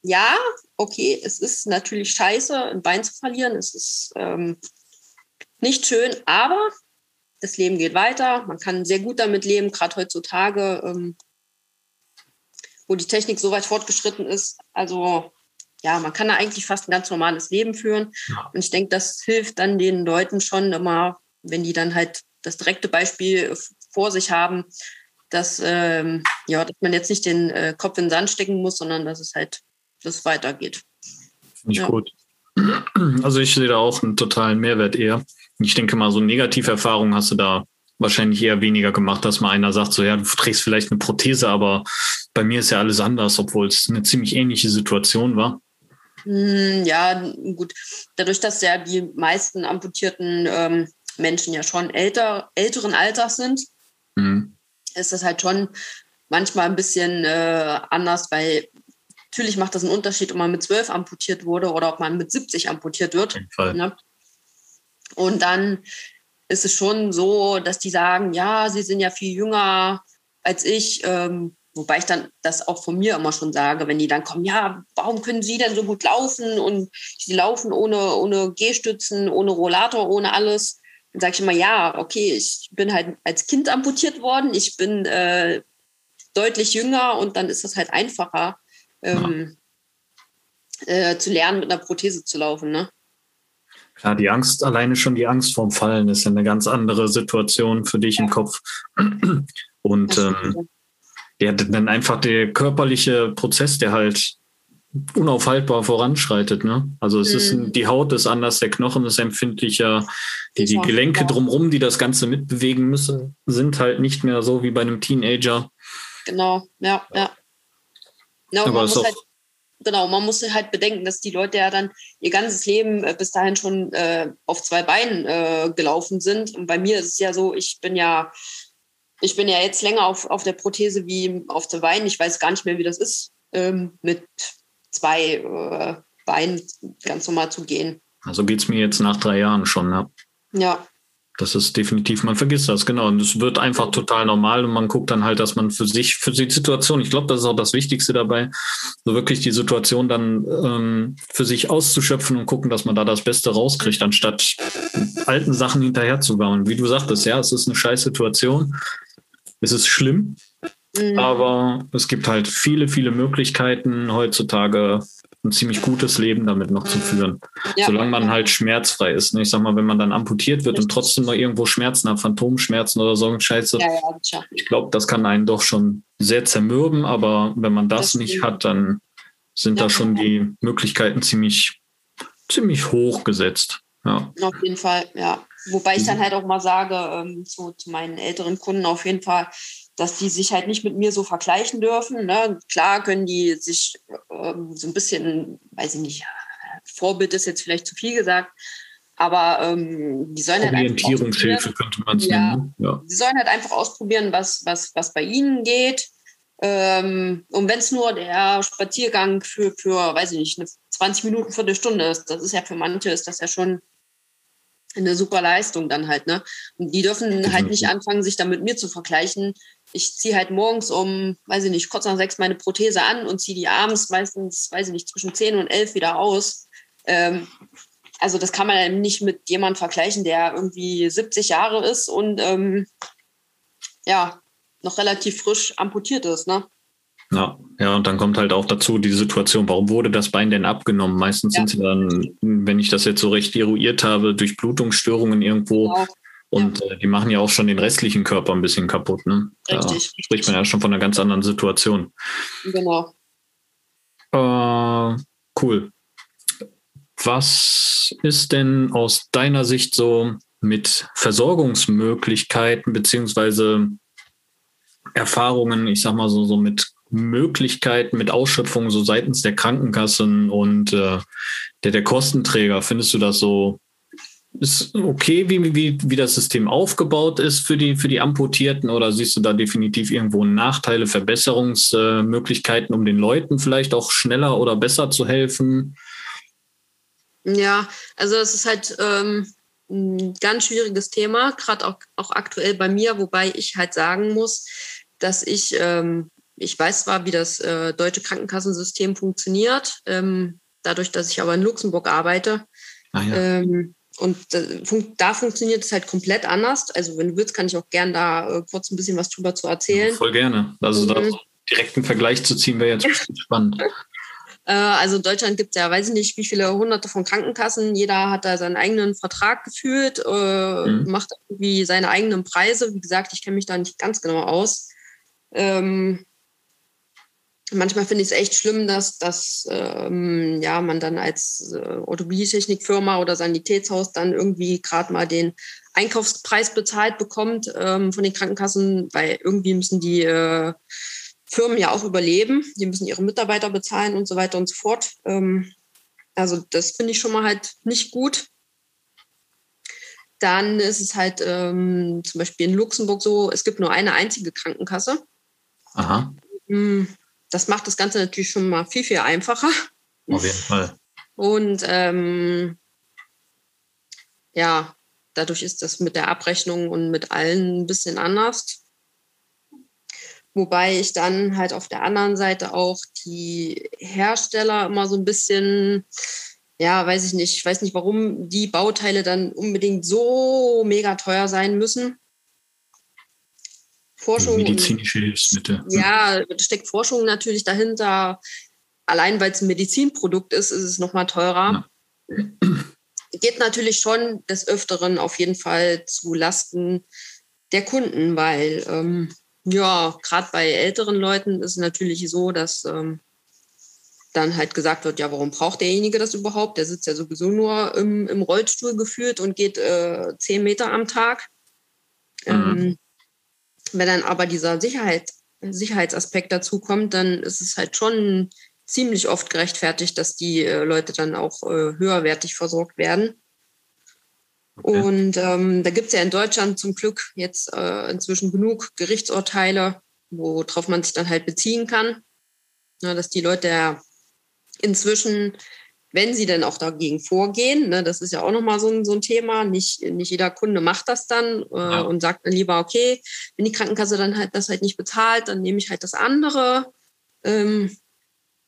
ja, okay, es ist natürlich scheiße, ein Bein zu verlieren, es ist ähm, nicht schön, aber das Leben geht weiter, man kann sehr gut damit leben, gerade heutzutage, ähm, wo die Technik so weit fortgeschritten ist. Also ja, man kann da eigentlich fast ein ganz normales Leben führen. Ja. Und ich denke, das hilft dann den Leuten schon immer, wenn die dann halt das direkte Beispiel vor sich haben, dass, ähm, ja, dass man jetzt nicht den äh, Kopf in den Sand stecken muss, sondern dass es halt das weitergeht. Finde ich ja. gut. Also ich sehe da auch einen totalen Mehrwert eher. Ich denke mal, so Negativerfahrungen hast du da wahrscheinlich eher weniger gemacht, dass mal einer sagt, so ja, du trägst vielleicht eine Prothese, aber bei mir ist ja alles anders, obwohl es eine ziemlich ähnliche Situation war. Hm, ja, gut. Dadurch, dass ja die meisten amputierten ähm, Menschen ja schon älter, älteren Alters sind, mhm. ist das halt schon manchmal ein bisschen äh, anders, weil natürlich macht das einen Unterschied, ob man mit 12 amputiert wurde oder ob man mit 70 amputiert wird. Ne? Und dann ist es schon so, dass die sagen, ja, sie sind ja viel jünger als ich. Ähm, wobei ich dann das auch von mir immer schon sage, wenn die dann kommen, ja, warum können sie denn so gut laufen? Und sie laufen ohne, ohne Gehstützen, ohne Rollator, ohne alles. Dann sage ich immer, ja, okay, ich bin halt als Kind amputiert worden, ich bin äh, deutlich jünger und dann ist das halt einfacher, ähm, äh, zu lernen, mit einer Prothese zu laufen. Ne? Klar, die Angst, alleine schon die Angst vorm Fallen ist ja eine ganz andere Situation für dich ja. im Kopf. Und ähm, ja, dann einfach der körperliche Prozess, der halt unaufhaltbar voranschreitet. Ne? Also es mhm. ist die Haut ist anders, der Knochen ist empfindlicher, die, die Gelenke drumherum, die das Ganze mitbewegen müssen, sind halt nicht mehr so wie bei einem Teenager. Genau, ja, ja. ja man muss halt, genau, man muss halt bedenken, dass die Leute ja dann ihr ganzes Leben äh, bis dahin schon äh, auf zwei Beinen äh, gelaufen sind. Und bei mir ist es ja so, ich bin ja ich bin ja jetzt länger auf, auf der Prothese wie auf der Beinen. Ich weiß gar nicht mehr, wie das ist, ähm, mit zwei äh, Beinen ganz normal zu gehen. Also geht es mir jetzt nach drei Jahren schon, ja. Ja. Das ist definitiv, man vergisst das, genau. Und es wird einfach total normal und man guckt dann halt, dass man für sich, für die Situation, ich glaube, das ist auch das Wichtigste dabei, so wirklich die Situation dann ähm, für sich auszuschöpfen und gucken, dass man da das Beste rauskriegt, anstatt alten Sachen hinterher zu bauen. Wie du sagtest, ja, es ist eine scheiß Situation. Es ist schlimm, mhm. aber es gibt halt viele, viele Möglichkeiten heutzutage ein ziemlich gutes Leben damit noch zu führen. Ja. Solange man halt schmerzfrei ist. Ne? Ich sag mal, wenn man dann amputiert wird und trotzdem noch irgendwo Schmerzen hat, Phantomschmerzen oder so, Scheiße. Ja, ja, ich glaube, das kann einen doch schon sehr zermürben, aber wenn man das, das nicht hat, dann sind da schon die Möglichkeiten ziemlich, ziemlich hoch gesetzt. Ja. Auf jeden Fall, ja. Wobei ich dann mhm. halt auch mal sage, ähm, so zu meinen älteren Kunden auf jeden Fall, dass die sich halt nicht mit mir so vergleichen dürfen. Ne? Klar können die sich ähm, so ein bisschen, weiß ich nicht, Vorbild ist jetzt vielleicht zu viel gesagt, aber ähm, die sollen halt Orientierungshilfe könnte man es ja, nennen. Ja. Die sollen halt einfach ausprobieren, was, was, was bei ihnen geht. Ähm, und wenn es nur der Spaziergang für, für, weiß ich nicht, eine 20 Minuten, für eine Stunde ist, das ist ja für manche, ist das ja schon eine super Leistung dann halt, ne? Und die dürfen halt nicht anfangen, sich dann mit mir zu vergleichen. Ich ziehe halt morgens um, weiß ich nicht, kurz nach sechs meine Prothese an und ziehe die abends meistens, weiß ich nicht, zwischen zehn und elf wieder aus. Ähm, also das kann man nicht mit jemandem vergleichen, der irgendwie 70 Jahre ist und ähm, ja, noch relativ frisch amputiert ist, ne? Ja, ja, und dann kommt halt auch dazu die Situation, warum wurde das Bein denn abgenommen? Meistens ja. sind sie dann, wenn ich das jetzt so recht eruiert habe, durch Blutungsstörungen irgendwo. Genau. Und ja. äh, die machen ja auch schon den restlichen Körper ein bisschen kaputt. Ne? Richtig. Da spricht man ja schon von einer ganz anderen Situation. Genau. Äh, cool. Was ist denn aus deiner Sicht so mit Versorgungsmöglichkeiten beziehungsweise Erfahrungen, ich sag mal so, so mit Möglichkeiten mit Ausschöpfungen so seitens der Krankenkassen und äh, der, der Kostenträger? Findest du das so ist okay, wie, wie, wie das System aufgebaut ist für die, für die Amputierten oder siehst du da definitiv irgendwo Nachteile, Verbesserungsmöglichkeiten, um den Leuten vielleicht auch schneller oder besser zu helfen? Ja, also es ist halt ähm, ein ganz schwieriges Thema, gerade auch, auch aktuell bei mir, wobei ich halt sagen muss, dass ich ähm, ich weiß zwar, wie das äh, deutsche Krankenkassensystem funktioniert, ähm, dadurch, dass ich aber in Luxemburg arbeite. Ah, ja. ähm, und äh, fun da funktioniert es halt komplett anders. Also wenn du willst, kann ich auch gern da äh, kurz ein bisschen was drüber zu erzählen. Ja, voll gerne. Also mhm. da direkt einen Vergleich zu ziehen, wäre jetzt spannend. Äh, also in Deutschland gibt es ja, weiß ich nicht, wie viele hunderte von Krankenkassen. Jeder hat da seinen eigenen Vertrag geführt, äh, mhm. macht irgendwie seine eigenen Preise. Wie gesagt, ich kenne mich da nicht ganz genau aus. Ähm, manchmal finde ich es echt schlimm, dass, dass ähm, ja, man dann als äh, Orthopädietechnikfirma oder Sanitätshaus dann irgendwie gerade mal den Einkaufspreis bezahlt bekommt ähm, von den Krankenkassen, weil irgendwie müssen die äh, Firmen ja auch überleben, die müssen ihre Mitarbeiter bezahlen und so weiter und so fort. Ähm, also das finde ich schon mal halt nicht gut. dann ist es halt ähm, zum Beispiel in Luxemburg so, es gibt nur eine einzige Krankenkasse. Aha. Hm, das macht das Ganze natürlich schon mal viel, viel einfacher. Auf jeden Fall. Und ähm, ja, dadurch ist das mit der Abrechnung und mit allen ein bisschen anders. Wobei ich dann halt auf der anderen Seite auch die Hersteller immer so ein bisschen, ja, weiß ich nicht, ich weiß nicht, warum die Bauteile dann unbedingt so mega teuer sein müssen. Forschung. Medizinische Hilfsmittel. Ja, da steckt Forschung natürlich dahinter. Allein weil es ein Medizinprodukt ist, ist es nochmal teurer. Ja. Geht natürlich schon des Öfteren auf jeden Fall zu Lasten der Kunden, weil ähm, ja, gerade bei älteren Leuten ist es natürlich so, dass ähm, dann halt gesagt wird, ja, warum braucht derjenige das überhaupt? Der sitzt ja sowieso nur im, im Rollstuhl geführt und geht äh, zehn Meter am Tag. Mhm. Ähm, wenn dann aber dieser Sicherheit, Sicherheitsaspekt dazu kommt, dann ist es halt schon ziemlich oft gerechtfertigt, dass die äh, Leute dann auch äh, höherwertig versorgt werden. Okay. Und ähm, da gibt es ja in Deutschland zum Glück jetzt äh, inzwischen genug Gerichtsurteile, worauf man sich dann halt beziehen kann. Ja, dass die Leute ja inzwischen, wenn sie denn auch dagegen vorgehen, ne, das ist ja auch nochmal so ein, so ein Thema, nicht, nicht jeder Kunde macht das dann äh, ja. und sagt dann lieber, okay, wenn die Krankenkasse dann halt das halt nicht bezahlt, dann nehme ich halt das andere. Ähm,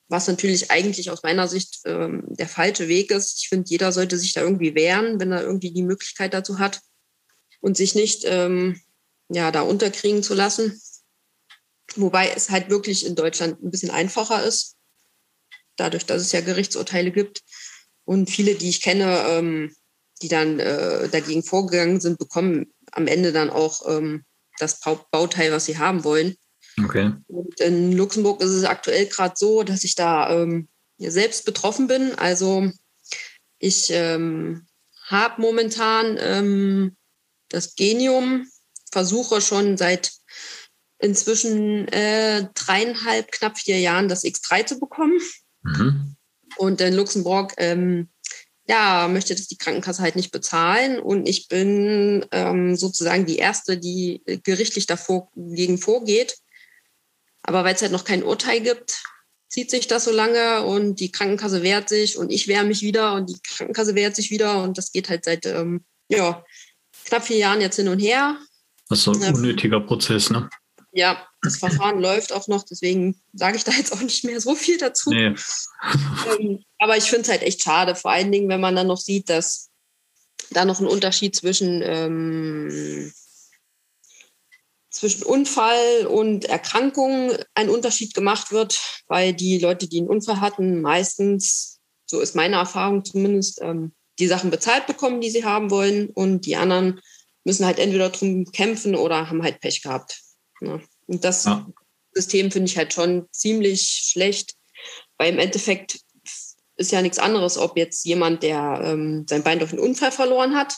was natürlich eigentlich aus meiner Sicht ähm, der falsche Weg ist. Ich finde, jeder sollte sich da irgendwie wehren, wenn er irgendwie die Möglichkeit dazu hat und sich nicht ähm, ja, da unterkriegen zu lassen. Wobei es halt wirklich in Deutschland ein bisschen einfacher ist, dadurch, dass es ja Gerichtsurteile gibt. Und viele, die ich kenne, ähm, die dann äh, dagegen vorgegangen sind, bekommen am Ende dann auch ähm, das Bauteil, was sie haben wollen. Okay. Und in Luxemburg ist es aktuell gerade so, dass ich da ähm, selbst betroffen bin. Also ich ähm, habe momentan ähm, das Genium, versuche schon seit inzwischen äh, dreieinhalb, knapp vier Jahren das X3 zu bekommen. Mhm. Und in Luxemburg ähm, ja, möchte das die Krankenkasse halt nicht bezahlen. Und ich bin ähm, sozusagen die Erste, die gerichtlich dagegen vorgeht. Aber weil es halt noch kein Urteil gibt, zieht sich das so lange und die Krankenkasse wehrt sich und ich wehre mich wieder und die Krankenkasse wehrt sich wieder und das geht halt seit ähm, ja, knapp vier Jahren jetzt hin und her. Das ist so ein ähm, unnötiger Prozess, ne? Ja, das Verfahren läuft auch noch, deswegen sage ich da jetzt auch nicht mehr so viel dazu. Nee. ähm, aber ich finde es halt echt schade, vor allen Dingen, wenn man dann noch sieht, dass da noch ein Unterschied zwischen ähm, zwischen Unfall und Erkrankung ein Unterschied gemacht wird, weil die Leute, die einen Unfall hatten, meistens, so ist meine Erfahrung zumindest, ähm, die Sachen bezahlt bekommen, die sie haben wollen und die anderen müssen halt entweder drum kämpfen oder haben halt Pech gehabt. Ja. Und das ja. System finde ich halt schon ziemlich schlecht, weil im Endeffekt ist ja nichts anderes, ob jetzt jemand, der ähm, sein Bein durch einen Unfall verloren hat,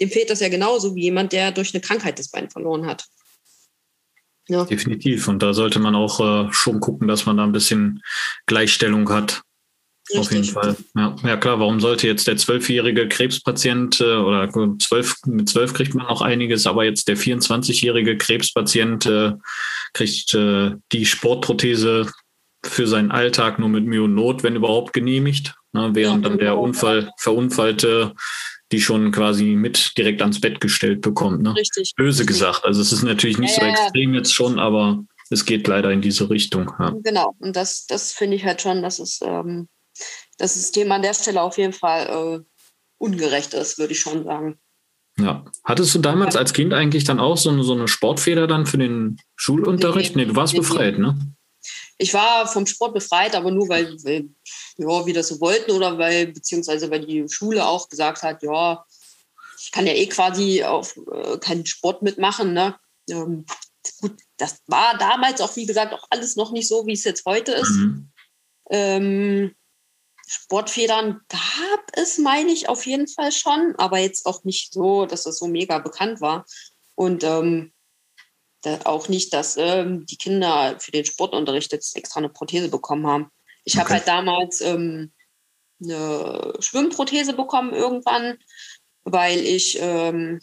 dem fehlt das ja genauso wie jemand, der durch eine Krankheit das Bein verloren hat. Ja. Definitiv. Und da sollte man auch äh, schon gucken, dass man da ein bisschen Gleichstellung hat. Richtig. Auf jeden Fall. Ja. ja, klar, warum sollte jetzt der zwölfjährige Krebspatient äh, oder zwölf, mit zwölf kriegt man noch einiges, aber jetzt der 24-jährige Krebspatient äh, kriegt äh, die Sportprothese für seinen Alltag nur mit Mühe und Not, wenn überhaupt genehmigt, ne, während ja, dann der genau. Unfall, Verunfallte die schon quasi mit direkt ans Bett gestellt bekommt. Ne? Richtig. Böse gesagt. Also es ist natürlich nicht ja, so extrem jetzt schon, aber es geht leider in diese Richtung. Ja. Genau. Und das, das finde ich halt schon, dass es ähm, das System an der Stelle auf jeden Fall äh, ungerecht ist, würde ich schon sagen. Ja. Hattest du damals als Kind eigentlich dann auch so eine, so eine Sportfeder dann für den Schulunterricht? Nee, nee du warst nee, befreit, ne? Ich war vom Sport befreit, aber nur weil, weil ja, wir das so wollten oder weil, beziehungsweise weil die Schule auch gesagt hat, ja, ich kann ja eh quasi auf äh, keinen Sport mitmachen. Ne? Ähm, gut, das war damals auch, wie gesagt, auch alles noch nicht so, wie es jetzt heute ist. Mhm. Ähm, Sportfedern gab es, meine ich, auf jeden Fall schon, aber jetzt auch nicht so, dass das so mega bekannt war. Und ähm, auch nicht, dass ähm, die Kinder für den Sportunterricht jetzt extra eine Prothese bekommen haben. Ich okay. habe halt damals ähm, eine Schwimmprothese bekommen irgendwann weil ich ähm,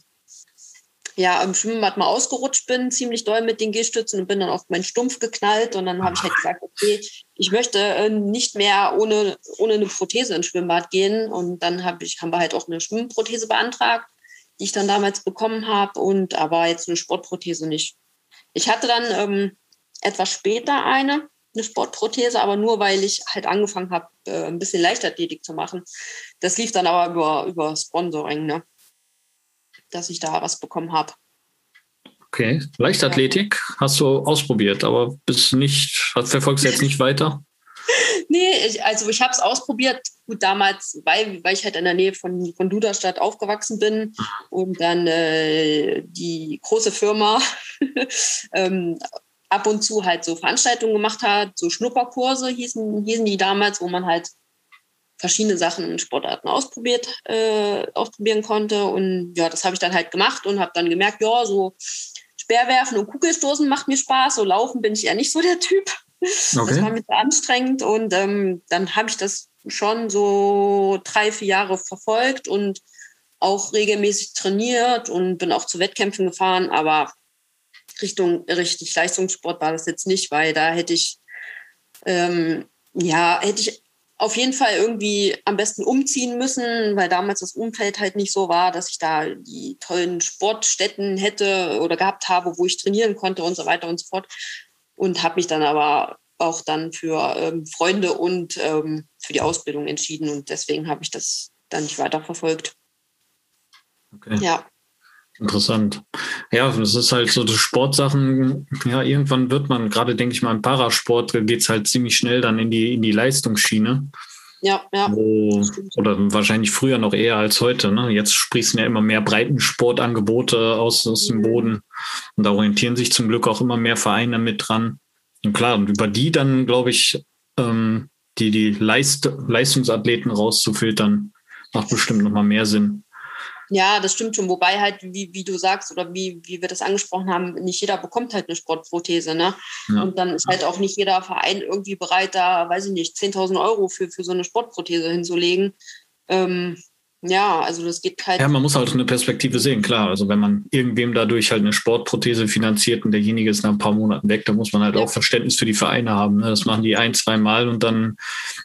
ja im Schwimmbad mal ausgerutscht bin, ziemlich doll mit den Gehstützen und bin dann auf meinen Stumpf geknallt. Und dann habe ich halt gesagt, okay, ich möchte äh, nicht mehr ohne, ohne eine Prothese ins Schwimmbad gehen. Und dann hab ich, haben wir halt auch eine Schwimmprothese beantragt, die ich dann damals bekommen habe, und aber jetzt eine Sportprothese nicht. Ich hatte dann ähm, etwas später eine, eine Sportprothese, aber nur weil ich halt angefangen habe, äh, ein bisschen Leichtathletik zu machen. Das lief dann aber über, über Sponsoring, ne? dass ich da was bekommen habe. Okay, Leichtathletik ja. hast du ausprobiert, aber bist nicht, verfolgst du jetzt nicht weiter? nee, ich, also ich habe es ausprobiert. Gut, damals, weil, weil ich halt in der Nähe von, von Duderstadt aufgewachsen bin und dann äh, die große Firma ähm, ab und zu halt so Veranstaltungen gemacht hat, so Schnupperkurse hießen, hießen die damals, wo man halt verschiedene Sachen in Sportarten ausprobiert, äh, ausprobieren konnte. Und ja, das habe ich dann halt gemacht und habe dann gemerkt, ja, so Speerwerfen und Kugelstoßen macht mir Spaß. So laufen bin ich eher nicht so der Typ. Okay. Das war mir zu anstrengend. Und ähm, dann habe ich das schon so drei, vier Jahre verfolgt und auch regelmäßig trainiert und bin auch zu Wettkämpfen gefahren. Aber Richtung richtig Leistungssport war das jetzt nicht, weil da hätte ich ähm, ja, hätte ich auf jeden Fall irgendwie am besten umziehen müssen, weil damals das Umfeld halt nicht so war, dass ich da die tollen Sportstätten hätte oder gehabt habe, wo ich trainieren konnte und so weiter und so fort. Und habe mich dann aber auch dann für ähm, Freunde und ähm, für die Ausbildung entschieden und deswegen habe ich das dann nicht weiter verfolgt. Okay. Ja. Interessant. Ja, das ist halt so die Sportsachen. Ja, irgendwann wird man, gerade denke ich mal, im Parasport geht es halt ziemlich schnell dann in die, in die Leistungsschiene. Ja, ja. Wo, oder wahrscheinlich früher noch eher als heute. Ne? Jetzt sprießen ja immer mehr Breitensportangebote aus, aus dem mhm. Boden. Und da orientieren sich zum Glück auch immer mehr Vereine mit dran. Und klar, und über die dann, glaube ich, ähm, die, die Leist Leistungsathleten rauszufiltern, macht bestimmt nochmal mehr Sinn. Ja, das stimmt schon. Wobei halt, wie, wie du sagst oder wie, wie wir das angesprochen haben, nicht jeder bekommt halt eine Sportprothese. Ne? Ja. Und dann ist halt auch nicht jeder Verein irgendwie bereit, da, weiß ich nicht, 10.000 Euro für, für so eine Sportprothese hinzulegen. Ähm, ja, also das geht halt. Ja, man muss halt eine Perspektive sehen, klar. Also wenn man irgendwem dadurch halt eine Sportprothese finanziert und derjenige ist nach ein paar Monaten weg, dann muss man halt ja. auch Verständnis für die Vereine haben. Ne? Das machen die ein, zwei Mal und dann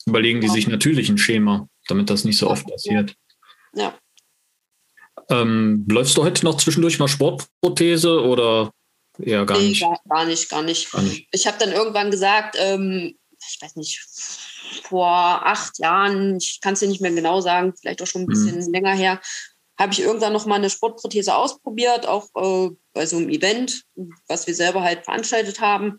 überlegen die ja. sich natürlich ein Schema, damit das nicht so oft passiert. Ja. Ähm, läufst du heute noch zwischendurch mal Sportprothese oder eher gar nee, nicht? Gar, gar, nicht, gar nicht. Gar nicht. Ich habe dann irgendwann gesagt, ähm, ich weiß nicht, vor acht Jahren, ich kann es dir nicht mehr genau sagen, vielleicht auch schon ein bisschen mhm. länger her, habe ich irgendwann noch mal eine Sportprothese ausprobiert, auch äh, bei so einem Event, was wir selber halt veranstaltet haben.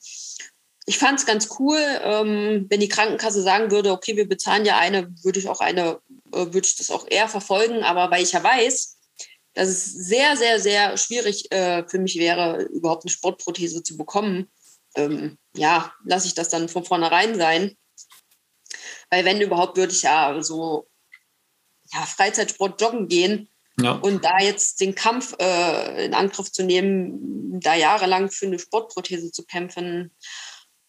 Ich fand es ganz cool, ähm, wenn die Krankenkasse sagen würde, okay, wir bezahlen ja eine, würde ich auch eine, äh, würde ich das auch eher verfolgen. Aber weil ich ja weiß, dass es sehr, sehr, sehr schwierig äh, für mich wäre, überhaupt eine Sportprothese zu bekommen, ähm, ja, lasse ich das dann von vornherein sein. Weil wenn überhaupt, würde ich ja so ja, Freizeitsport joggen gehen. Ja. Und da jetzt den Kampf äh, in Angriff zu nehmen, da jahrelang für eine Sportprothese zu kämpfen,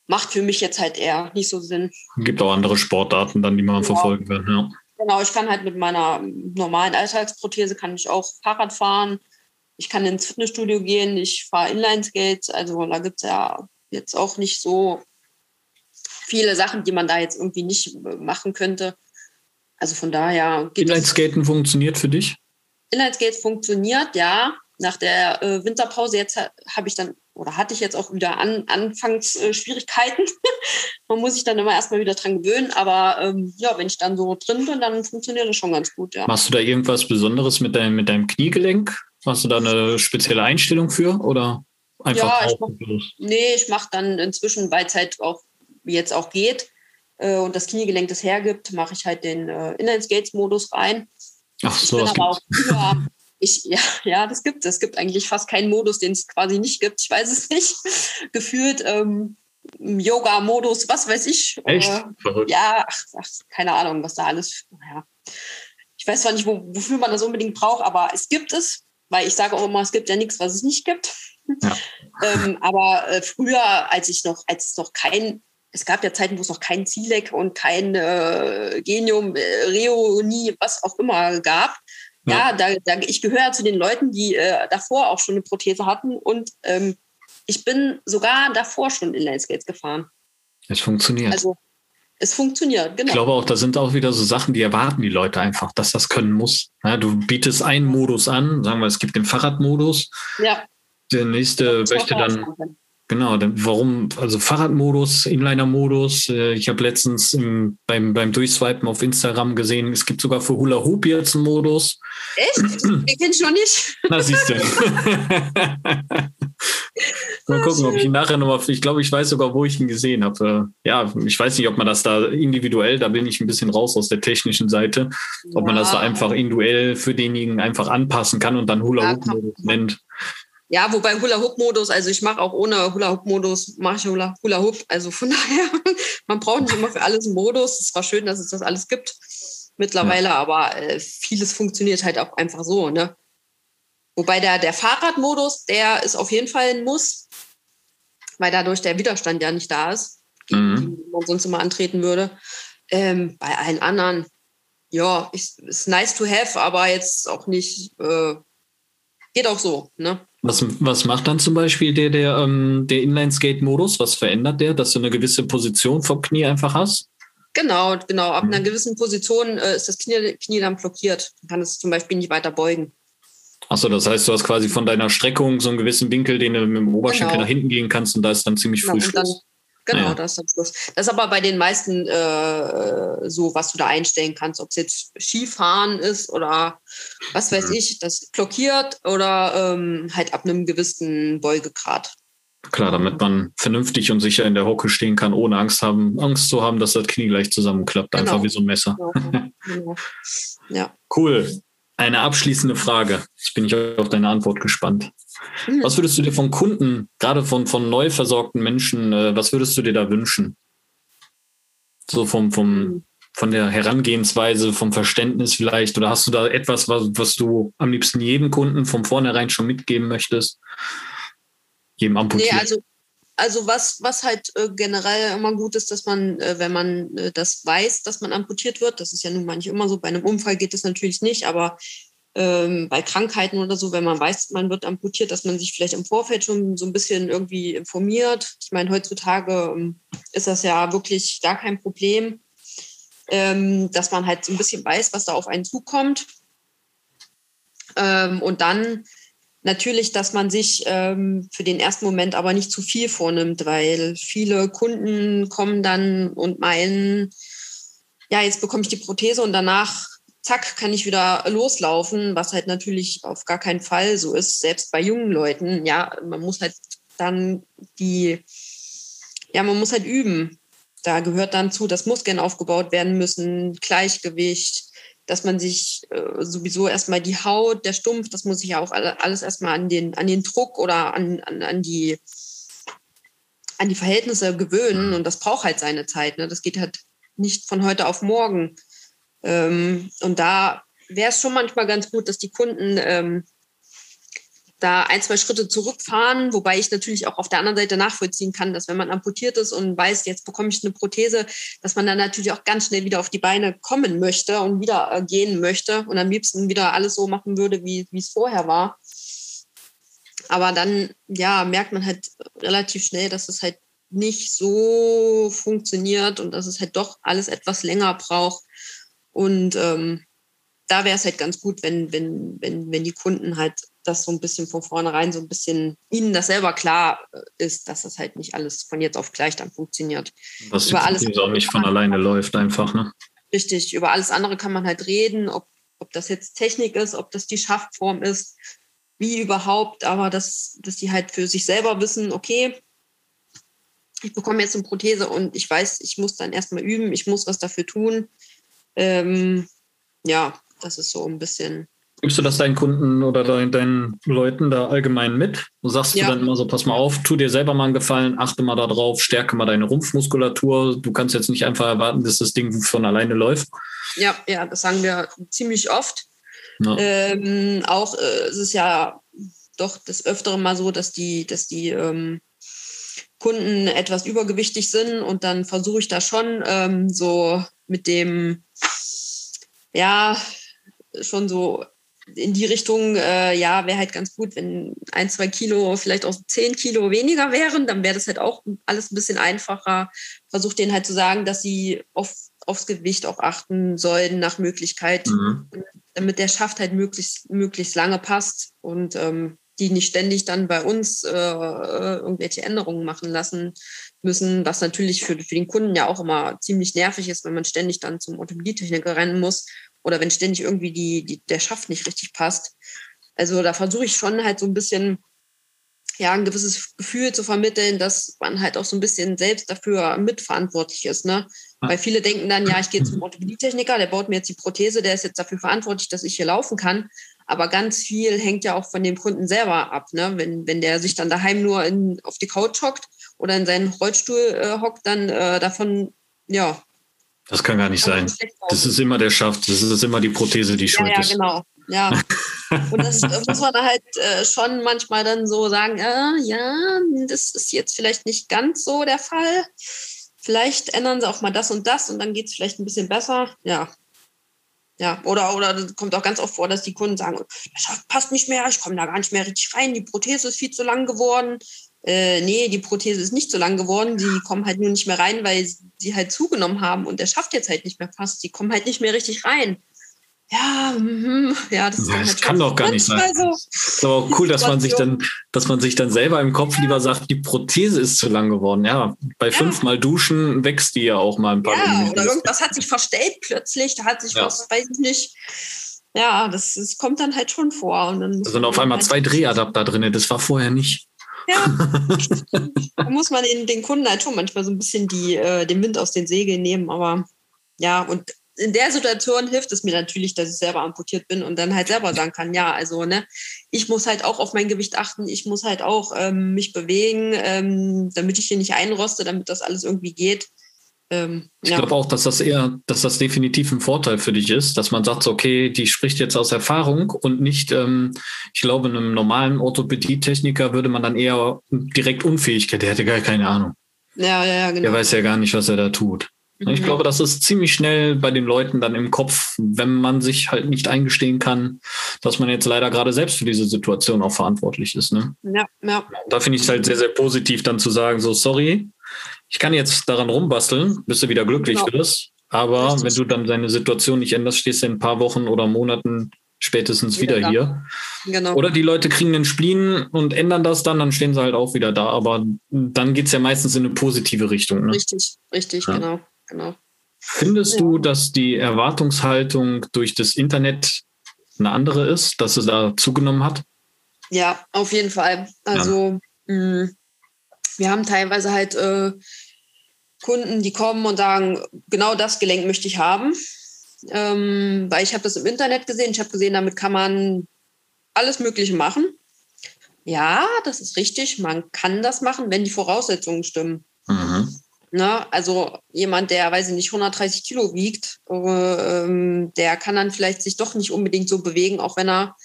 macht für mich jetzt halt eher nicht so Sinn. Gibt auch andere Sportarten dann, die man ja. verfolgen will. Ja. Genau, ich kann halt mit meiner normalen Alltagsprothese kann ich auch Fahrrad fahren. Ich kann ins Fitnessstudio gehen, ich fahre Inlineskates. Also da gibt es ja jetzt auch nicht so viele Sachen, die man da jetzt irgendwie nicht machen könnte. Also von daher geht Inlineskaten funktioniert für dich? Inlineskates funktioniert, ja. Nach der äh, Winterpause jetzt habe ich dann oder hatte ich jetzt auch wieder an, Anfangsschwierigkeiten. Man muss sich dann immer erstmal wieder dran gewöhnen, aber ähm, ja, wenn ich dann so drin bin, dann funktioniert das schon ganz gut, ja. Machst du da irgendwas Besonderes mit deinem, mit deinem Kniegelenk? Hast du da eine spezielle Einstellung für oder einfach ja, ich mach, Nee, ich mache dann inzwischen, weil es halt auch jetzt auch geht äh, und das Kniegelenk das hergibt, mache ich halt den äh, Inline-Skates-Modus rein. Ach so, ich bin aber auch früher, ich, ja, ja, das gibt es. Es gibt eigentlich fast keinen Modus, den es quasi nicht gibt. Ich weiß es nicht. Gefühlt ähm, Yoga-Modus, was weiß ich. Echt? Äh, ja, ach, ach, keine Ahnung, was da alles. Ja. Ich weiß zwar nicht, wo, wofür man das unbedingt braucht, aber es gibt es, weil ich sage auch immer, es gibt ja nichts, was es nicht gibt. Ja. ähm, aber äh, früher, als ich noch, als es noch kein es gab ja Zeiten, wo es noch kein Zielek und kein äh, Genium, äh, Reo, nie, was auch immer gab Ja, da, da, ich gehöre zu den Leuten, die äh, davor auch schon eine Prothese hatten und ähm, ich bin sogar davor schon in Landscapes gefahren. Es funktioniert. Also es funktioniert, genau. Ich glaube auch, da sind auch wieder so Sachen, die erwarten die Leute einfach, dass das können muss. Ja, du bietest einen Modus an, sagen wir, es gibt den Fahrradmodus. Ja. Der nächste möchte dann Genau, warum, also Fahrradmodus, Inliner-Modus. Äh, ich habe letztens im, beim, beim Durchswipen auf Instagram gesehen, es gibt sogar für Hula Hoop jetzt einen Modus. Echt? Den kenn ich noch nicht. Na, siehst du. Mal gucken, ob ich ihn nachher nochmal, ich glaube, ich weiß sogar, wo ich ihn gesehen habe. Ja, ich weiß nicht, ob man das da individuell, da bin ich ein bisschen raus aus der technischen Seite, ob man das da einfach individuell für denjenigen einfach anpassen kann und dann Hula Hoop Modus nennt. Ja, wobei Hula-Hoop-Modus, also ich mache auch ohne Hula-Hoop-Modus, mache ich Hula-Hoop. Also von daher, man braucht nicht immer für alles einen Modus. Es war schön, dass es das alles gibt mittlerweile, ja. aber äh, vieles funktioniert halt auch einfach so. Ne? Wobei der, der Fahrradmodus, der ist auf jeden Fall ein Muss, weil dadurch der Widerstand ja nicht da ist, mhm. den man sonst immer antreten würde. Ähm, bei allen anderen, ja, ist, ist nice to have, aber jetzt auch nicht, äh, geht auch so. Ne? Was, was macht dann zum Beispiel der, der, ähm, der Inline-Skate-Modus? Was verändert der, dass du eine gewisse Position vom Knie einfach hast? Genau, genau. Ab einer mhm. gewissen Position äh, ist das Knie, Knie dann blockiert. Man kann es zum Beispiel nicht weiter beugen. Achso, das heißt, du hast quasi von deiner Streckung so einen gewissen Winkel, den du mit dem Oberschenkel genau. nach hinten gehen kannst und da ist dann ziemlich genau, früh Schluss. Genau, naja. das ist am Schluss. Das ist aber bei den meisten äh, so, was du da einstellen kannst, ob es jetzt Skifahren ist oder was weiß mhm. ich, das blockiert oder ähm, halt ab einem gewissen Beugegrad. Klar, damit man vernünftig und sicher in der Hocke stehen kann, ohne Angst haben, Angst zu haben, dass das Knie gleich zusammenklappt, genau. einfach wie so ein Messer. Genau. genau. Ja. Cool. Eine abschließende Frage. Jetzt bin ich auf deine Antwort gespannt. Mhm. Was würdest du dir von Kunden, gerade von, von neu versorgten Menschen, äh, was würdest du dir da wünschen? So vom, vom, mhm. von der Herangehensweise, vom Verständnis vielleicht? Oder hast du da etwas, was, was du am liebsten jedem Kunden von vornherein schon mitgeben möchtest? Jedem Amputierten? Nee, also also was, was halt äh, generell immer gut ist, dass man, äh, wenn man äh, das weiß, dass man amputiert wird, das ist ja nun mal nicht immer so, bei einem Unfall geht das natürlich nicht, aber ähm, bei Krankheiten oder so, wenn man weiß, man wird amputiert, dass man sich vielleicht im Vorfeld schon so ein bisschen irgendwie informiert. Ich meine, heutzutage ähm, ist das ja wirklich gar kein Problem, ähm, dass man halt so ein bisschen weiß, was da auf einen zukommt. Ähm, und dann Natürlich, dass man sich ähm, für den ersten Moment aber nicht zu viel vornimmt, weil viele Kunden kommen dann und meinen, ja, jetzt bekomme ich die Prothese und danach, zack, kann ich wieder loslaufen, was halt natürlich auf gar keinen Fall so ist, selbst bei jungen Leuten. Ja, man muss halt dann die, ja, man muss halt üben. Da gehört dann zu, dass Muskeln aufgebaut werden müssen, Gleichgewicht, dass man sich äh, sowieso erstmal die Haut, der Stumpf, das muss sich ja auch alles erstmal an den, an den Druck oder an, an, an, die, an die Verhältnisse gewöhnen. Und das braucht halt seine Zeit. Ne? Das geht halt nicht von heute auf morgen. Ähm, und da wäre es schon manchmal ganz gut, dass die Kunden ähm, da ein, zwei Schritte zurückfahren, wobei ich natürlich auch auf der anderen Seite nachvollziehen kann, dass wenn man amputiert ist und weiß, jetzt bekomme ich eine Prothese, dass man dann natürlich auch ganz schnell wieder auf die Beine kommen möchte und wieder äh, gehen möchte und am liebsten wieder alles so machen würde, wie es vorher war. Aber dann, ja, merkt man halt relativ schnell, dass es halt nicht so funktioniert und dass es halt doch alles etwas länger braucht. Und ähm, da wäre es halt ganz gut, wenn, wenn, wenn, wenn die Kunden halt das so ein bisschen von vornherein so ein bisschen ihnen das selber klar äh, ist, dass das halt nicht alles von jetzt auf gleich dann funktioniert. Was über alles auch nicht von alleine läuft einfach, ne? Richtig, über alles andere kann man halt reden, ob, ob das jetzt Technik ist, ob das die Schaftform ist, wie überhaupt, aber dass, dass die halt für sich selber wissen, okay, ich bekomme jetzt eine Prothese und ich weiß, ich muss dann erstmal üben, ich muss was dafür tun. Ähm, ja, das ist so ein bisschen Gibst du das deinen Kunden oder deinen, deinen Leuten da allgemein mit? Und sagst ja. du dann immer so, pass mal auf, tu dir selber mal einen Gefallen, achte mal darauf, stärke mal deine Rumpfmuskulatur. Du kannst jetzt nicht einfach erwarten, dass das Ding von alleine läuft. Ja, ja, das sagen wir ziemlich oft. Ja. Ähm, auch äh, es ist ja doch das Öfteren mal so, dass die, dass die ähm, Kunden etwas übergewichtig sind und dann versuche ich da schon ähm, so mit dem, ja, schon so in die Richtung, äh, ja, wäre halt ganz gut, wenn ein, zwei Kilo, vielleicht auch zehn Kilo weniger wären, dann wäre das halt auch alles ein bisschen einfacher. Versucht denen halt zu sagen, dass sie auf, aufs Gewicht auch achten sollen nach Möglichkeit, mhm. damit der Schaft halt möglichst, möglichst lange passt und ähm, die nicht ständig dann bei uns äh, äh irgendwelche Änderungen machen lassen müssen, was natürlich für, für den Kunden ja auch immer ziemlich nervig ist, wenn man ständig dann zum Orthopädietechniker rennen muss oder wenn ständig irgendwie die, die, der Schaft nicht richtig passt. Also da versuche ich schon halt so ein bisschen, ja, ein gewisses Gefühl zu vermitteln, dass man halt auch so ein bisschen selbst dafür mitverantwortlich ist. Ne? Weil viele denken dann, ja, ich gehe zum Orthopädietechniker, der baut mir jetzt die Prothese, der ist jetzt dafür verantwortlich, dass ich hier laufen kann. Aber ganz viel hängt ja auch von dem Kunden selber ab. Ne? Wenn, wenn der sich dann daheim nur in, auf die Couch hockt oder in seinen Rollstuhl äh, hockt, dann äh, davon, ja, das kann gar nicht sein. Das ist immer der Schaft, das ist immer die Prothese, die schuld ja, ja, ist. genau. Ja, und das muss man halt äh, schon manchmal dann so sagen, äh, ja, das ist jetzt vielleicht nicht ganz so der Fall. Vielleicht ändern sie auch mal das und das und dann geht es vielleicht ein bisschen besser. Ja. Ja, oder, oder kommt auch ganz oft vor, dass die Kunden sagen, das passt nicht mehr, ich komme da gar nicht mehr richtig rein, die Prothese ist viel zu lang geworden äh, nee, die Prothese ist nicht so lang geworden, die kommen halt nur nicht mehr rein, weil sie halt zugenommen haben und der schafft jetzt halt nicht mehr fast. Die kommen halt nicht mehr richtig rein. Ja, mm, ja, das, ja, das halt kann doch gar nicht sein. So. ist aber auch cool, dass man sich dann, dass man sich dann selber im Kopf ja. lieber sagt, die Prothese ist zu lang geworden. Ja, bei ja. fünfmal Duschen wächst die ja auch mal ein paar. Ja, oder irgendwas hat sich verstellt plötzlich, da hat sich ja. was, weiß ich nicht. Ja, das, das kommt dann halt schon vor. Und dann da sind auf einmal halt zwei Drehadapter drin, das war vorher nicht. Ja, da muss man den, den Kunden halt schon manchmal so ein bisschen die, äh, den Wind aus den Segeln nehmen. Aber ja, und in der Situation hilft es mir natürlich, dass ich selber amputiert bin und dann halt selber sagen kann, ja, also ne, ich muss halt auch auf mein Gewicht achten, ich muss halt auch ähm, mich bewegen, ähm, damit ich hier nicht einroste, damit das alles irgendwie geht. Ähm, ich ja. glaube auch, dass das eher, dass das definitiv ein Vorteil für dich ist, dass man sagt, okay, die spricht jetzt aus Erfahrung und nicht, ähm, ich glaube, einem normalen Orthopädie-Techniker würde man dann eher direkt Unfähigkeit, der hätte gar keine Ahnung. Ja, ja, ja, genau. Der weiß ja gar nicht, was er da tut. Mhm. Ich glaube, das ist ziemlich schnell bei den Leuten dann im Kopf, wenn man sich halt nicht eingestehen kann, dass man jetzt leider gerade selbst für diese Situation auch verantwortlich ist. Ne? Ja, ja. Da finde ich es halt sehr, sehr positiv, dann zu sagen, so, sorry, ich kann jetzt daran rumbasteln, bist du wieder glücklich genau. wirst. Aber Richtig. wenn du dann deine Situation nicht änderst, stehst du in ein paar Wochen oder Monaten spätestens wieder, wieder hier. Genau. Oder die Leute kriegen den Spleen und ändern das dann, dann stehen sie halt auch wieder da. Aber dann geht es ja meistens in eine positive Richtung. Ne? Richtig, richtig, ja. genau, genau. Findest ja. du, dass die Erwartungshaltung durch das Internet eine andere ist, dass es da zugenommen hat? Ja, auf jeden Fall. Also ja. mh, wir haben teilweise halt äh, Kunden, die kommen und sagen, genau das Gelenk möchte ich haben. Ähm, weil ich habe das im Internet gesehen. Ich habe gesehen, damit kann man alles Mögliche machen. Ja, das ist richtig. Man kann das machen, wenn die Voraussetzungen stimmen. Mhm. Na, ne? also jemand, der, weiß ich nicht, 130 Kilo wiegt, äh, ähm, der kann dann vielleicht sich doch nicht unbedingt so bewegen, auch wenn er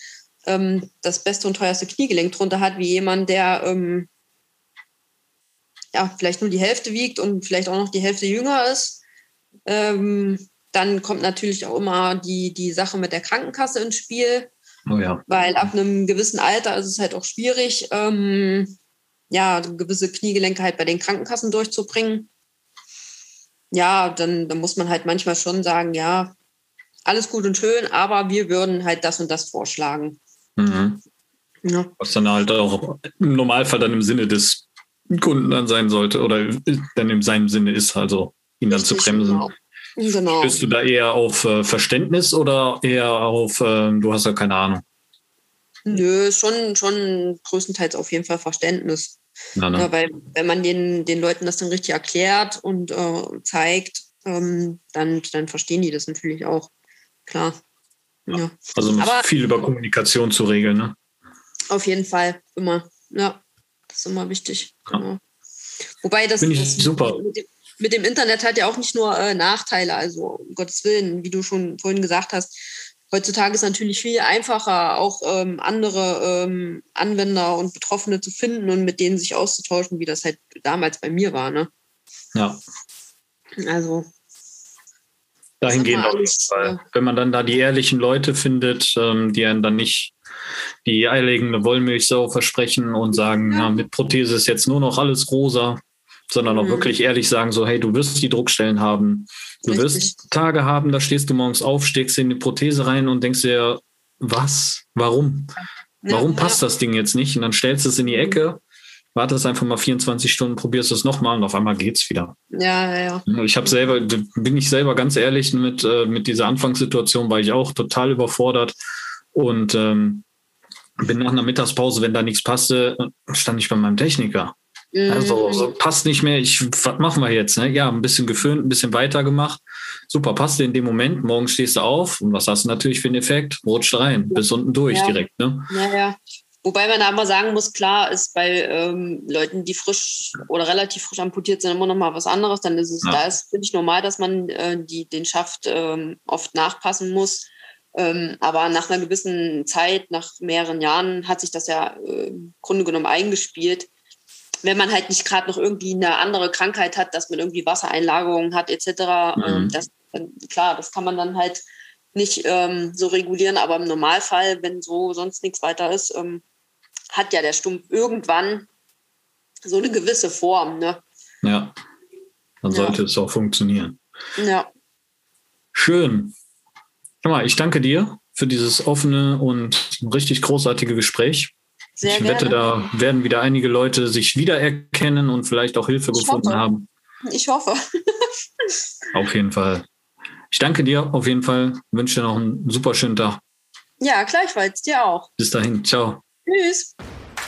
ähm, das beste und teuerste Kniegelenk drunter hat, wie jemand, der ähm, ja, vielleicht nur die Hälfte wiegt und vielleicht auch noch die Hälfte jünger ist. Ähm, dann kommt natürlich auch immer die, die Sache mit der Krankenkasse ins Spiel. Oh ja. Weil ab einem gewissen Alter ist es halt auch schwierig, ähm, ja, gewisse Kniegelenke halt bei den Krankenkassen durchzubringen. Ja, dann, dann muss man halt manchmal schon sagen, ja, alles gut und schön, aber wir würden halt das und das vorschlagen. Mhm. Ja. Was dann halt auch im Normalfall dann im Sinne des Kunden dann sein sollte oder dann in seinem Sinne ist, also ihn dann Richtig, zu bremsen. Genau. Genau. Bist du da eher auf äh, Verständnis oder eher auf, äh, du hast ja keine Ahnung? Nö, schon, schon größtenteils auf jeden Fall Verständnis. Na, na. Ja, weil wenn man den, den Leuten das dann richtig erklärt und äh, zeigt, ähm, dann, dann verstehen die das natürlich auch. Klar. Ja. Also Aber, viel über Kommunikation zu regeln, ne? Auf jeden Fall, immer. Ja. Das ist immer wichtig. Ja. Genau. Wobei das, Finde ich das super. Mit dem, mit dem, Internet hat ja auch nicht nur äh, Nachteile, also um Gottes Willen, wie du schon vorhin gesagt hast. Heutzutage ist natürlich viel einfacher, auch ähm, andere ähm, Anwender und Betroffene zu finden und mit denen sich auszutauschen, wie das halt damals bei mir war. Ne? Ja. Also, Dahingehend auf jeden Fall. Wenn man dann da die ehrlichen Leute findet, ähm, die einen dann nicht die eierlegende Wollmilchsau versprechen und sagen, ja. mit Prothese ist jetzt nur noch alles rosa, sondern auch mhm. wirklich ehrlich sagen, so, hey, du wirst die Druckstellen haben. Du Richtig. wirst Tage haben, da stehst du morgens auf, steckst in die Prothese rein und denkst dir, was? Warum? Ja, Warum passt ja. das Ding jetzt nicht? Und dann stellst du es in die Ecke, wartest einfach mal 24 Stunden, probierst es nochmal und auf einmal geht's wieder. Ja, ja, ja. Ich habe selber, bin ich selber ganz ehrlich mit, äh, mit dieser Anfangssituation, war ich auch total überfordert und ähm, bin nach einer Mittagspause, wenn da nichts passte, stand ich bei meinem Techniker. Also mhm. so, passt nicht mehr, ich, was machen wir jetzt? Ne? Ja, ein bisschen geföhnt, ein bisschen weitergemacht. Super, passt in dem Moment. Morgen stehst du auf und was hast du natürlich für einen Effekt? Rutscht rein, bis unten durch ja. direkt. Ne? Ja, ja. Wobei man da immer sagen muss, klar ist bei ähm, Leuten, die frisch oder relativ frisch amputiert sind, immer noch mal was anderes. Dann ist es, ja. da ist finde ich normal, dass man äh, die, den Schaft ähm, oft nachpassen muss. Ähm, aber nach einer gewissen Zeit, nach mehreren Jahren, hat sich das ja äh, im Grunde genommen eingespielt wenn man halt nicht gerade noch irgendwie eine andere Krankheit hat, dass man irgendwie Wassereinlagerungen hat etc. Mhm. Ähm, das, klar, das kann man dann halt nicht ähm, so regulieren, aber im Normalfall, wenn so sonst nichts weiter ist, ähm, hat ja der Stumpf irgendwann so eine gewisse Form. Ne? Ja, dann sollte ja. es auch funktionieren. Ja. Schön. Mal, ich danke dir für dieses offene und richtig großartige Gespräch. Sehr ich wette, da werden wieder einige Leute sich wiedererkennen und vielleicht auch Hilfe ich gefunden hoffe. haben. Ich hoffe. auf jeden Fall. Ich danke dir auf jeden Fall. Wünsche dir noch einen super schönen Tag. Ja, gleichfalls. Dir auch. Bis dahin. Ciao. Tschüss.